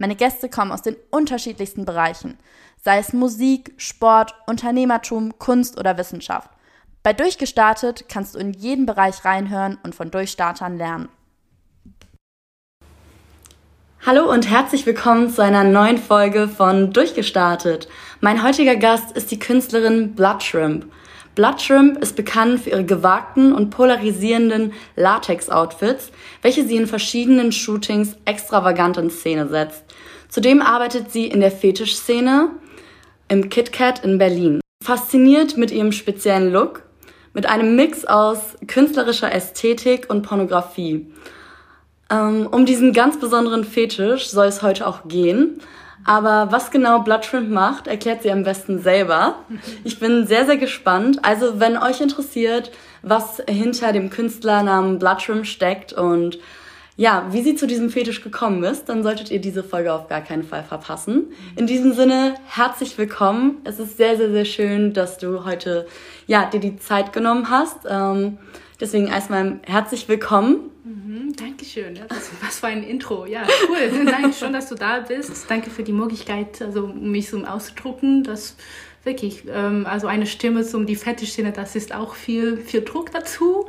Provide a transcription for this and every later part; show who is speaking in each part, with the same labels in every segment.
Speaker 1: Meine Gäste kommen aus den unterschiedlichsten Bereichen, sei es Musik, Sport, Unternehmertum, Kunst oder Wissenschaft. Bei Durchgestartet kannst du in jeden Bereich reinhören und von Durchstartern lernen. Hallo und herzlich willkommen zu einer neuen Folge von Durchgestartet. Mein heutiger Gast ist die Künstlerin Bloodshrimp. Bloodshrimp ist bekannt für ihre gewagten und polarisierenden Latex-Outfits, welche sie in verschiedenen Shootings extravagant in Szene setzt. Zudem arbeitet sie in der Fetischszene im KitKat in Berlin. Fasziniert mit ihrem speziellen Look, mit einem Mix aus künstlerischer Ästhetik und Pornografie. Ähm, um diesen ganz besonderen Fetisch soll es heute auch gehen. Aber was genau Bloodshrimp macht, erklärt sie am besten selber. Ich bin sehr, sehr gespannt. Also, wenn euch interessiert, was hinter dem Künstlernamen Bloodshrimp steckt und ja, wie sie zu diesem Fetisch gekommen ist, dann solltet ihr diese Folge auf gar keinen Fall verpassen. In diesem Sinne, herzlich willkommen. Es ist sehr, sehr, sehr schön, dass du heute ja, dir die Zeit genommen hast. Ähm, deswegen erstmal herzlich willkommen.
Speaker 2: Mhm, Dankeschön. Was für ein Intro. Ja, cool. Nein, schon, dass du da bist. Danke für die Möglichkeit, also mich so auszudrucken. Das wirklich, ähm, also eine Stimme zum die Fetischszene, das ist auch viel, viel Druck dazu.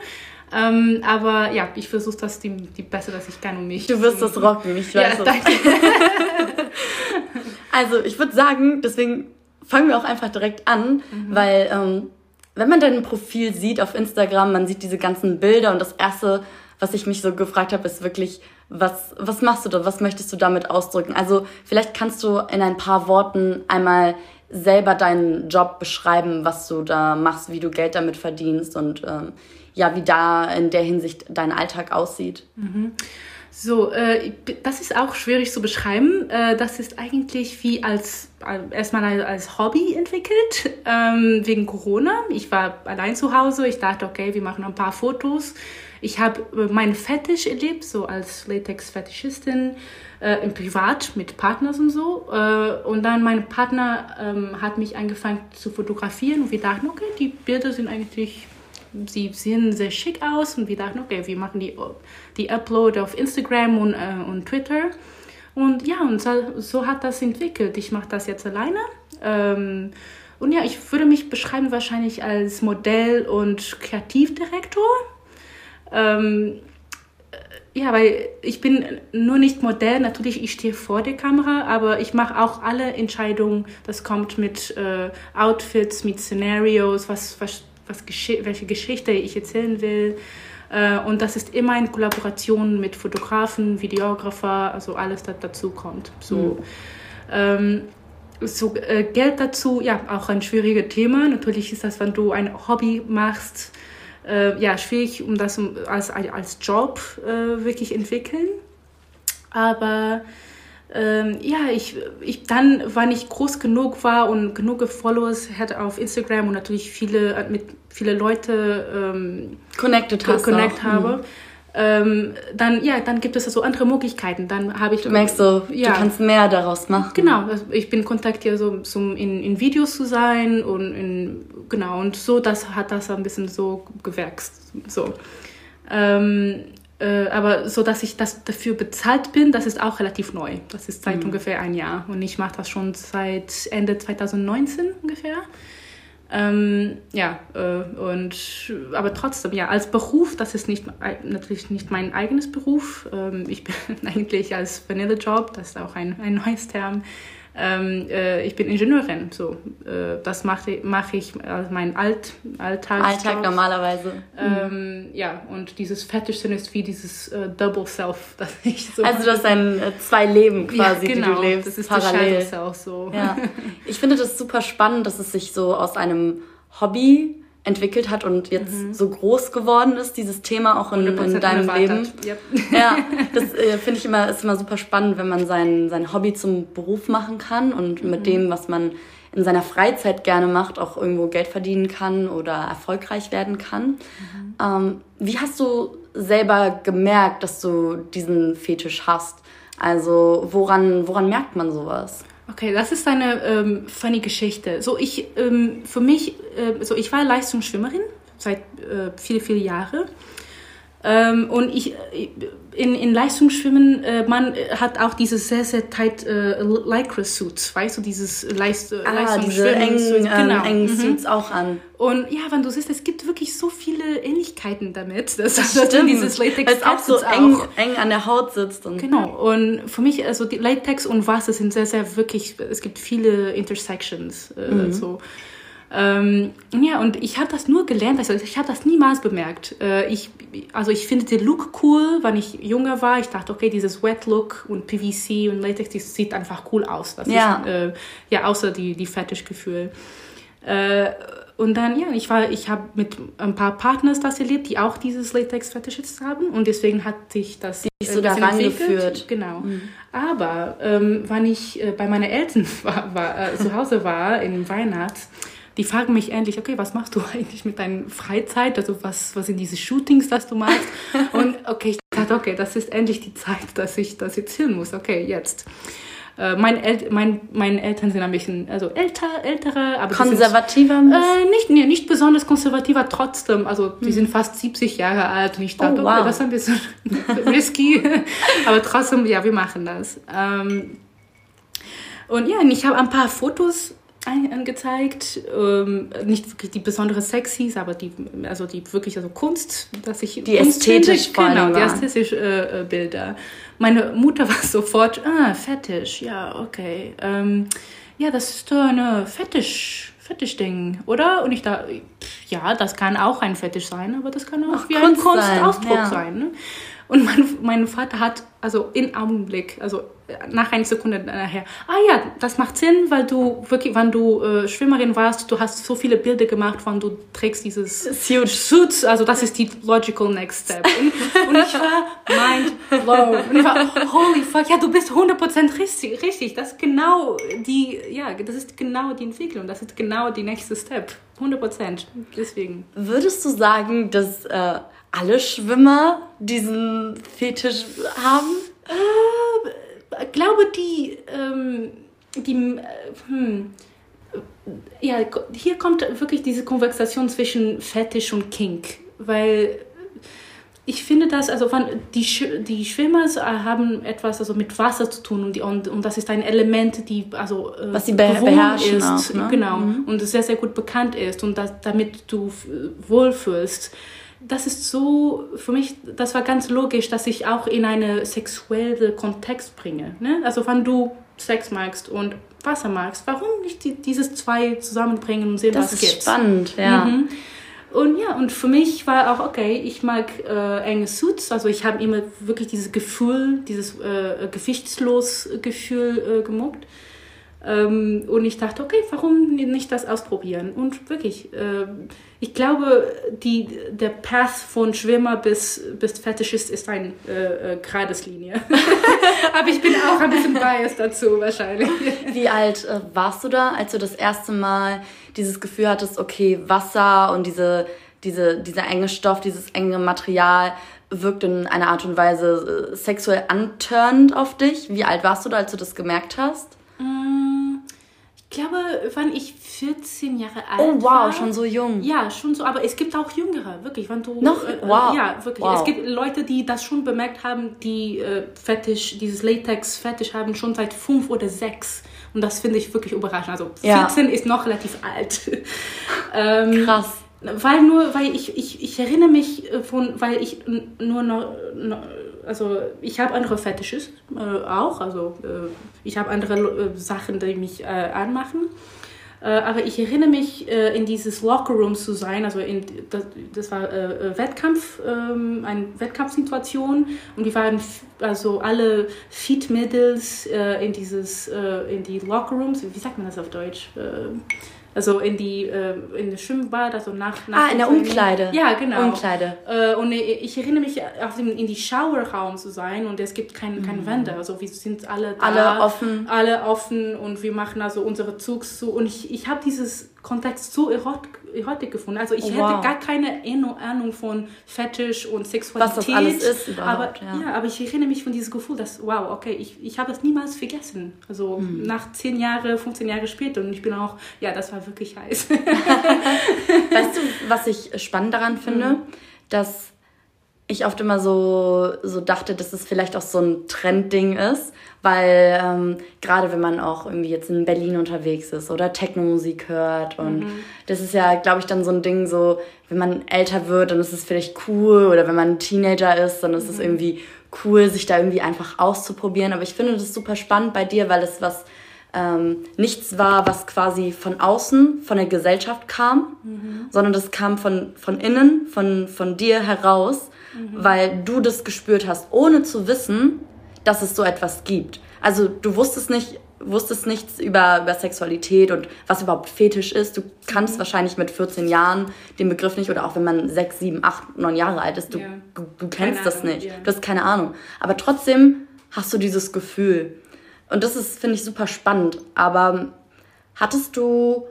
Speaker 2: Ähm, aber ja, ich versuche das die, die Beste, dass ich kann um mich.
Speaker 1: Du wirst das rocken, ich weiß ja, danke. also ich würde sagen, deswegen fangen wir auch einfach direkt an, mhm. weil ähm, wenn man dein Profil sieht auf Instagram, man sieht diese ganzen Bilder und das erste, was ich mich so gefragt habe, ist wirklich, was, was machst du da? Was möchtest du damit ausdrücken? Also vielleicht kannst du in ein paar Worten einmal selber deinen Job beschreiben, was du da machst, wie du Geld damit verdienst und ähm, ja, wie da in der Hinsicht dein Alltag aussieht.
Speaker 2: Mhm. So, äh, das ist auch schwierig zu beschreiben. Äh, das ist eigentlich wie als äh, erstmal als Hobby entwickelt ähm, wegen Corona. Ich war allein zu Hause. Ich dachte, okay, wir machen ein paar Fotos. Ich habe äh, meinen Fetisch erlebt, so als Latex-Fetischistin äh, im Privat mit Partners und so. Und dann mein Partner ähm, hat mich angefangen zu fotografieren und wir dachten, okay, die Bilder sind eigentlich sie sehen sehr schick aus und wir dachten, okay, wir machen die, die Upload auf Instagram und, äh, und Twitter. Und ja, und so, so hat das entwickelt. Ich mache das jetzt alleine. Ähm, und ja, ich würde mich beschreiben wahrscheinlich als Modell und Kreativdirektor. Ähm, äh, ja, weil ich bin nur nicht Modell, natürlich, ich stehe vor der Kamera, aber ich mache auch alle Entscheidungen. Das kommt mit äh, Outfits, mit Szenarios, was, was was Gesch welche Geschichte ich erzählen will. Äh, und das ist immer in Kollaboration mit Fotografen, Videografer, also alles, das dazu kommt. So, mhm. ähm, so äh, Geld dazu, ja, auch ein schwieriges Thema. Natürlich ist das, wenn du ein Hobby machst, äh, ja, schwierig, um das als, als Job äh, wirklich entwickeln. Aber ähm, ja, ich, ich dann, wann ich groß genug war und genug Followers hatte auf Instagram und natürlich viele äh, mit viele Leute ähm,
Speaker 1: connected hast
Speaker 2: connect auch. habe, mhm. ähm, dann ja, dann gibt es so andere Möglichkeiten. Dann habe ich
Speaker 1: du merkst so, ja, du kannst mehr daraus machen.
Speaker 2: Genau, also ich bin kontaktiert so zum in, in Videos zu sein und in, genau und so, das hat das ein bisschen so gewächst so. Ähm, äh, aber so, dass ich das dafür bezahlt bin, das ist auch relativ neu. Das ist seit mhm. ungefähr ein Jahr und ich mache das schon seit Ende 2019 ungefähr. Ähm, ja, äh, und aber trotzdem, ja, als Beruf, das ist nicht natürlich nicht mein eigenes Beruf. Ähm, ich bin eigentlich als Vanille Job, das ist auch ein, ein neues Term, ähm, äh, ich bin Ingenieurin. So, äh, das mache mach ich als mein Alt, Alltag.
Speaker 1: Alltag normalerweise.
Speaker 2: Ähm, mhm. Ja, und dieses Fetischsinn ist wie dieses äh, Double Self, das ich so.
Speaker 1: Also, du hast ein äh, zwei Leben quasi, ja, genau, die du genau, lebst.
Speaker 2: Das ist parallel. Das Self so.
Speaker 1: Ja. Ich finde das super spannend, dass es sich so aus einem Hobby entwickelt hat und jetzt mhm. so groß geworden ist, dieses Thema auch in, in deinem Leben. Yep. Ja, das äh, finde ich immer, ist immer super spannend, wenn man sein, sein Hobby zum Beruf machen kann und mhm. mit dem, was man in seiner Freizeit gerne macht, auch irgendwo Geld verdienen kann oder erfolgreich werden kann. Mhm. Ähm, wie hast du selber gemerkt, dass du diesen Fetisch hast? Also woran, woran merkt man sowas?
Speaker 2: Okay, das ist eine ähm, funny Geschichte. So ich, ähm, für mich, äh, so ich war Leistungsschwimmerin seit äh, viele, viele Jahre. Ähm, und ich, in, in Leistungsschwimmen, äh, man hat auch diese sehr, sehr tight äh, Lycra-Suits, weißt du, dieses Leist
Speaker 1: ah, Leistungsschwimmen. Diese engen, ähm, genau. engen mhm. Suits auch an.
Speaker 2: Und ja, wenn du siehst, es gibt wirklich so viele Ähnlichkeiten damit, dass das, das stimmt. dieses
Speaker 1: Latex es auch so eng, auch. eng an der Haut sitzt.
Speaker 2: Und genau. Und für mich, also die Latex und Wasser sind sehr, sehr wirklich, es gibt viele Intersections. Äh, mhm. so. Ähm, ja, und ich habe das nur gelernt, also ich habe das niemals bemerkt. Äh, ich, also ich finde den Look cool, wenn ich jünger war. Ich dachte, okay, dieses Wet Look und PVC und Latex, das sieht einfach cool aus. Das ja. Ist, äh, ja, außer die, die Fetischgefühl. Äh, und dann, ja, ich war, ich habe mit ein paar Partners das erlebt, die auch dieses Latex-Fetischist haben und deswegen hat sich das
Speaker 1: die so daran geführt.
Speaker 2: Genau. Mhm. Aber ähm, wann ich äh, bei meinen Eltern war, war äh, zu Hause war in Weihnachts, die fragen mich endlich, okay, was machst du eigentlich mit deiner Freizeit? Also was, was sind diese Shootings, das du machst? Und okay, ich dachte, okay, das ist endlich die Zeit, dass ich das erzählen muss. Okay, jetzt. Äh, mein El mein, meine Eltern sind ein bisschen also älter, ältere,
Speaker 1: aber konservativer.
Speaker 2: Sind, äh, nicht, nee, nicht besonders konservativer, trotzdem. Also die hm. sind fast 70 Jahre alt und ich dachte, oh, wow. okay, das ist ein bisschen risky, aber trotzdem, ja, wir machen das. Ähm, und ja, ich habe ein paar Fotos angezeigt. Ähm, nicht wirklich die besondere Sexys, aber die, also die wirklich also Kunst, dass ich
Speaker 1: die ästhetisch
Speaker 2: finde. Genau, die ästhetische äh, äh, Bilder. Meine Mutter war sofort, ah, Fetisch, ja, okay. Ähm, ja, das ist eine Fetisch, Fetisch-Ding, oder? Und ich da, ja, das kann auch ein Fetisch sein, aber das kann auch Ach, wie Kunst ein Kunstausdruck sein. Ja. sein ne? Und mein, mein Vater hat, also in Augenblick, also nach einer Sekunde nachher, ah ja, das macht Sinn, weil du wirklich, wenn du äh, Schwimmerin warst, du hast so viele Bilder gemacht, wann du trägst dieses Suit. Suit, also das ist die logical next step. Und, und ich war mind blown. Und ich war, holy fuck, ja, du bist 100% richtig, richtig, das ist genau die, ja, das ist genau die Entwicklung, das ist genau die nächste Step. 100%, deswegen.
Speaker 1: Würdest du sagen, dass äh, alle Schwimmer diesen Fetisch haben?
Speaker 2: Äh, glaube die, ähm, die, äh, hm, ja, hier kommt wirklich diese Konversation zwischen Fetisch und Kink, weil ich finde das, also die, die Schwimmer haben etwas also mit Wasser zu tun und, die, und, und das ist ein Element, die also
Speaker 1: äh, was sie beherrschen ist,
Speaker 2: auch, ne? genau mhm. und sehr sehr gut bekannt ist und das, damit du wohlfühlst das ist so, für mich, das war ganz logisch, dass ich auch in einen sexuellen Kontext bringe. Ne? Also wenn du Sex magst und Wasser magst, warum nicht die, dieses zwei zusammenbringen und sehen,
Speaker 1: das was gibt? Das ist spannend, ja. Mhm.
Speaker 2: Und ja, und für mich war auch, okay, ich mag äh, enge Suits, also ich habe immer wirklich dieses Gefühl, dieses äh, gewichtslos Gefühl äh, gemocht. Ähm, und ich dachte, okay, warum nicht das ausprobieren? Und wirklich, äh, ich glaube, die, der Path von Schwimmer bis, bis Fetischist ist eine äh, äh, gerades Linie. Aber ich bin auch ein bisschen biased dazu wahrscheinlich.
Speaker 1: Wie alt äh, warst du da, als du das erste Mal dieses Gefühl hattest, okay, Wasser und diese, diese, dieser enge Stoff, dieses enge Material wirkt in einer Art und Weise sexuell antörnend auf dich? Wie alt warst du da, als du das gemerkt hast?
Speaker 2: Ich glaube, wann ich 14 Jahre alt
Speaker 1: war. Oh wow, war, schon so jung.
Speaker 2: Ja, schon so, aber es gibt auch Jüngere, wirklich. Wenn du,
Speaker 1: Noch? Äh, wow.
Speaker 2: Ja, wirklich. Wow. Es gibt Leute, die das schon bemerkt haben, die äh, Fetisch, dieses Latex-Fetisch haben, schon seit fünf oder sechs. Und das finde ich wirklich überraschend. Also 14 ja. ist noch relativ alt.
Speaker 1: ähm, Krass.
Speaker 2: Weil nur, weil ich, ich, ich erinnere mich äh, von, weil ich nur noch, noch also ich habe andere Fetisches äh, auch, also äh, ich habe andere äh, Sachen, die mich äh, anmachen. Äh, aber ich erinnere mich, in dieses Lockerroom zu sein, also in, das, das war Wettkampf, ähm, eine Wettkampfsituation und wir waren also alle Feed-Middles in dieses, in die Lockerrooms, wie sagt man das auf Deutsch? Also in die äh, in das Schwimmbad, also nach, nach
Speaker 1: Ah, in der. Umkleide.
Speaker 2: Ja, genau.
Speaker 1: Umkleide.
Speaker 2: Äh, und ich erinnere mich, auf dem, in die Showerraum zu sein und es gibt kein, keine Wände, also wir sind alle da,
Speaker 1: Mhm. Alle offen.
Speaker 2: alle offen und wir machen also unsere Zugs zu und ich, ich habe dieses Kontext so erot Erotik gefunden. Also ich
Speaker 1: Oh,
Speaker 2: hätte
Speaker 1: wow.
Speaker 2: gar keine Ahnung von Fetisch und Sexualität.
Speaker 1: Was das alles ist
Speaker 2: aber,
Speaker 1: ja.
Speaker 2: ja. aber ich erinnere mich von diesem Gefühl, dass, wow, okay, ich, ich habe das niemals vergessen. Also
Speaker 1: Hm.
Speaker 2: nach 10 Jahre, 15 Jahre später und ich bin auch, ja, das war wirklich heiß.
Speaker 1: Weißt du, was ich spannend daran finde? Dass ich oft immer so, so dachte, dass es vielleicht auch so ein Trendding ist, weil ähm, gerade wenn man auch irgendwie jetzt in Berlin unterwegs ist oder Techno-Musik hört und das ist ja, glaube ich, dann so ein Ding so, wenn man älter wird, dann ist es vielleicht cool oder wenn man ein Teenager ist, dann ist es irgendwie cool, sich da irgendwie einfach auszuprobieren. Aber ich finde das super spannend bei dir, weil es was ähm, nichts war, was quasi von außen, von der Gesellschaft kam, sondern das kam von, von innen, von, von dir heraus, weil du das gespürt hast, ohne zu wissen, dass es so etwas gibt. Also du wusstest nicht, wusstest nichts über, über Sexualität und was überhaupt Fetisch ist. Du kannst wahrscheinlich mit 14 Jahren den Begriff nicht oder auch wenn man 6, 7, 8, 9 Jahre alt ist, du,
Speaker 2: Ja.
Speaker 1: du, du kennst
Speaker 2: Keine
Speaker 1: das
Speaker 2: Ahnung,
Speaker 1: nicht.
Speaker 2: ja.
Speaker 1: Du hast keine Ahnung. Aber trotzdem hast du dieses Gefühl. Und das ist, finde ich, super spannend. Aber hattest du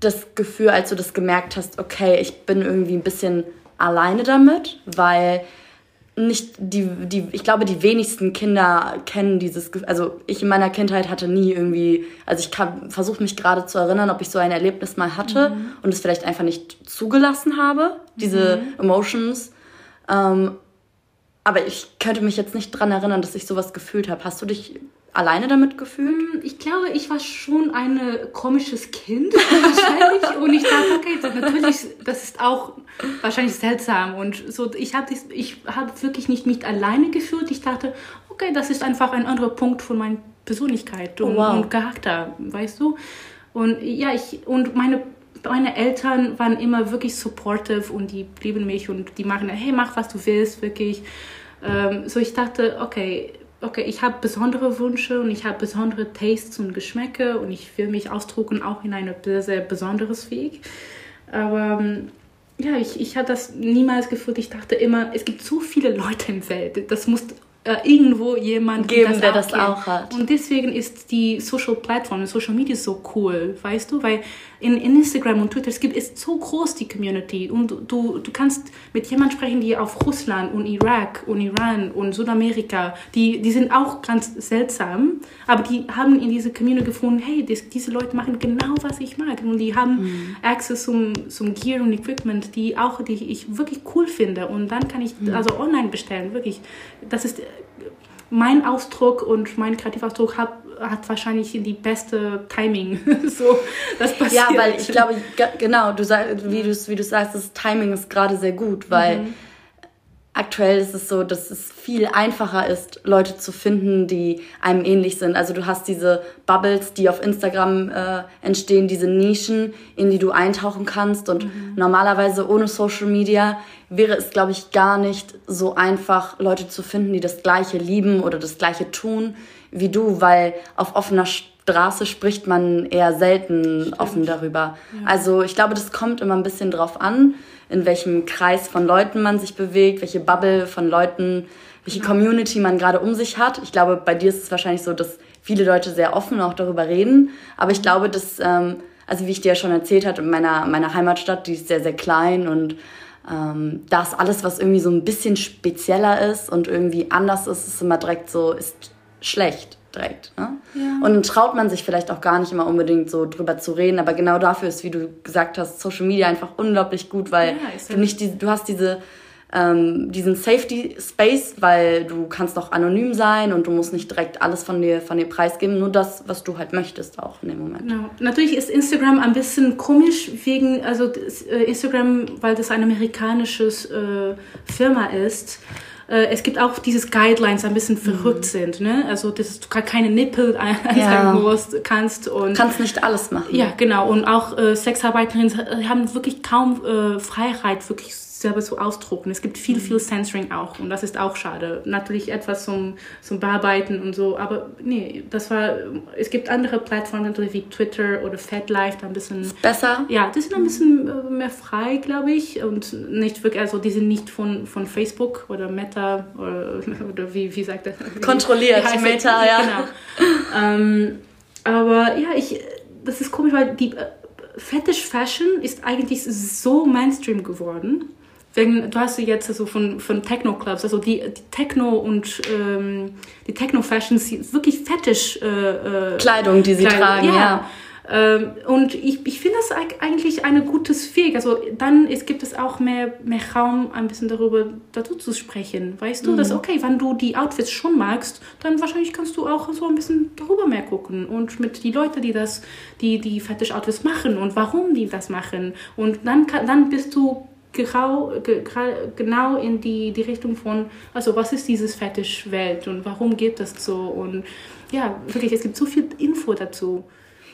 Speaker 1: das Gefühl, als du das gemerkt hast, okay, ich bin irgendwie ein bisschen alleine damit, weil nicht die, die, ich glaube, die wenigsten Kinder kennen dieses Gefühl. Also ich in meiner Kindheit hatte nie irgendwie, also ich versuche mich gerade zu erinnern, ob ich so ein Erlebnis mal hatte und es vielleicht einfach nicht zugelassen habe, diese Emotions. Ähm, aber ich könnte mich jetzt nicht dran erinnern, dass ich sowas gefühlt habe. Hast du dich alleine damit gefühlt?
Speaker 2: Ich glaube, ich war schon ein komisches Kind wahrscheinlich und ich dachte, okay, das, natürlich, das ist auch wahrscheinlich seltsam und so. Ich habe ich habe wirklich nicht mich alleine gefühlt. Ich dachte, okay, das ist einfach ein anderer Punkt von meiner Persönlichkeit und,
Speaker 1: Oh, wow.
Speaker 2: und Charakter, weißt du? Und ja, ich und meine meine Eltern waren immer wirklich supportive und die lieben mich und die machen, hey, mach was du willst, wirklich. Ähm, so ich dachte, okay, okay, ich habe besondere Wünsche und ich habe besondere Tastes und Geschmäcke und ich will mich ausdrucken auch in einem sehr, sehr besonderes Weg. Aber ähm, ja, ich, ich hatte das niemals gefühlt. Ich dachte immer, es gibt so viele Leute in der Welt. Das muss äh, irgendwo jemand
Speaker 1: Geben, der das
Speaker 2: kennt.
Speaker 1: auch hat.
Speaker 2: Und deswegen ist die Social Plattform, Social Media so cool, weißt du? Weil in, in Instagram und Twitter, es gibt, ist so groß die Community. Und du, du, kannst mit jemandem sprechen, die auf Russland und Irak und Iran und Südamerika, die, die sind auch ganz seltsam, aber die haben in diese Community gefunden, hey, das, diese Leute machen genau, was ich mag. Und die haben Access zum, zum Gear und Equipment, die auch, die ich wirklich cool finde. Und dann kann ich also online bestellen, wirklich. Das ist mein Ausdruck und mein Kreativausdruck hat, hat wahrscheinlich die beste Timing. so, das passiert.
Speaker 1: Ja, weil ich glaube, ge- genau, du sag, wie du wie du sagst, das Timing ist gerade sehr gut, weil
Speaker 2: Mhm.
Speaker 1: Aktuell ist es so, dass es viel einfacher ist, Leute zu finden, die einem ähnlich sind. Also du hast diese Bubbles, die auf Instagram äh, entstehen, diese Nischen, in die du eintauchen kannst. Und
Speaker 2: Mhm.
Speaker 1: normalerweise ohne Social Media wäre es, glaube ich, gar nicht so einfach, Leute zu finden, die das Gleiche lieben oder das Gleiche tun wie du, weil auf offener Straße spricht man eher selten offen darüber. Also ich glaube, das kommt immer ein bisschen drauf an, in welchem Kreis von Leuten man sich bewegt, welche Bubble von Leuten, welche Community man gerade um sich hat. Ich glaube, bei dir ist es wahrscheinlich so, dass viele Leute sehr offen auch darüber reden. Aber ich glaube, dass, ähm, also wie ich dir ja schon erzählt hatte, in meiner, meiner Heimatstadt, die ist sehr, sehr klein und ähm, da ist alles, was irgendwie so ein bisschen spezieller ist und irgendwie anders ist, ist immer direkt so, ist schlecht direkt. Ne?
Speaker 2: Ja.
Speaker 1: Und dann traut man sich vielleicht auch gar nicht immer unbedingt so drüber zu reden, aber genau dafür ist, wie du gesagt hast, Social Media einfach unglaublich gut, weil
Speaker 2: Ja,
Speaker 1: du nicht die, du hast diese ähm, diesen Safety Space, weil du kannst auch anonym sein und du musst nicht direkt alles von dir von dir preisgeben, nur das, was du halt möchtest auch in dem Moment.
Speaker 2: Genau. Natürlich ist Instagram ein bisschen komisch wegen, also äh, Instagram, weil das ein amerikanisches äh, Firma ist. Äh, es gibt auch dieses Guidelines, ein bisschen verrückt sind, ne? Also dass du gar keine Nippel ein- anzeigen musst, kannst und
Speaker 1: kannst nicht alles machen.
Speaker 2: ja, genau. Und auch äh, Sexarbeiterinnen haben wirklich kaum äh, Freiheit, wirklich selber zu ausdrucken. Es gibt viel, viel Censoring auch und das ist auch schade. Natürlich etwas zum, zum Bearbeiten und so, aber nee, das war, es gibt andere Plattformen natürlich wie Twitter oder FedLife, da ein bisschen...
Speaker 1: Ist besser?
Speaker 2: Ja, die sind ein bisschen äh, mehr frei, glaube ich und nicht wirklich, also die sind nicht von, von Facebook oder Meta oder, oder wie, wie sagt das?
Speaker 1: Kontrolliert,
Speaker 2: wie
Speaker 1: Meta, ja.
Speaker 2: Genau. ähm, aber ja, ich, das ist komisch, weil die äh, Fetish Fashion ist eigentlich so Mainstream geworden. Wegen, du hast jetzt also von, von Techno-Clubs, also die, die Techno und ähm, die Techno-Fashions, wirklich Fetish äh,
Speaker 1: äh, Kleidung, die sie Kleidung, tragen, ja. ja.
Speaker 2: Ähm, und ich, ich finde das eigentlich ein gutes Weg. Also dann es gibt es auch mehr, mehr Raum, ein bisschen darüber dazu zu sprechen. Weißt du, mhm. dass okay, wenn du die Outfits schon magst, dann wahrscheinlich kannst du auch so ein bisschen darüber mehr gucken und mit die Leute, die das, die die Fetish-Outfits machen und warum die das machen. Und dann, dann bist du Genau, genau in die, die Richtung von, also was ist dieses Fetisch-Welt und warum geht das so? Und ja, wirklich, es gibt so viel Info dazu.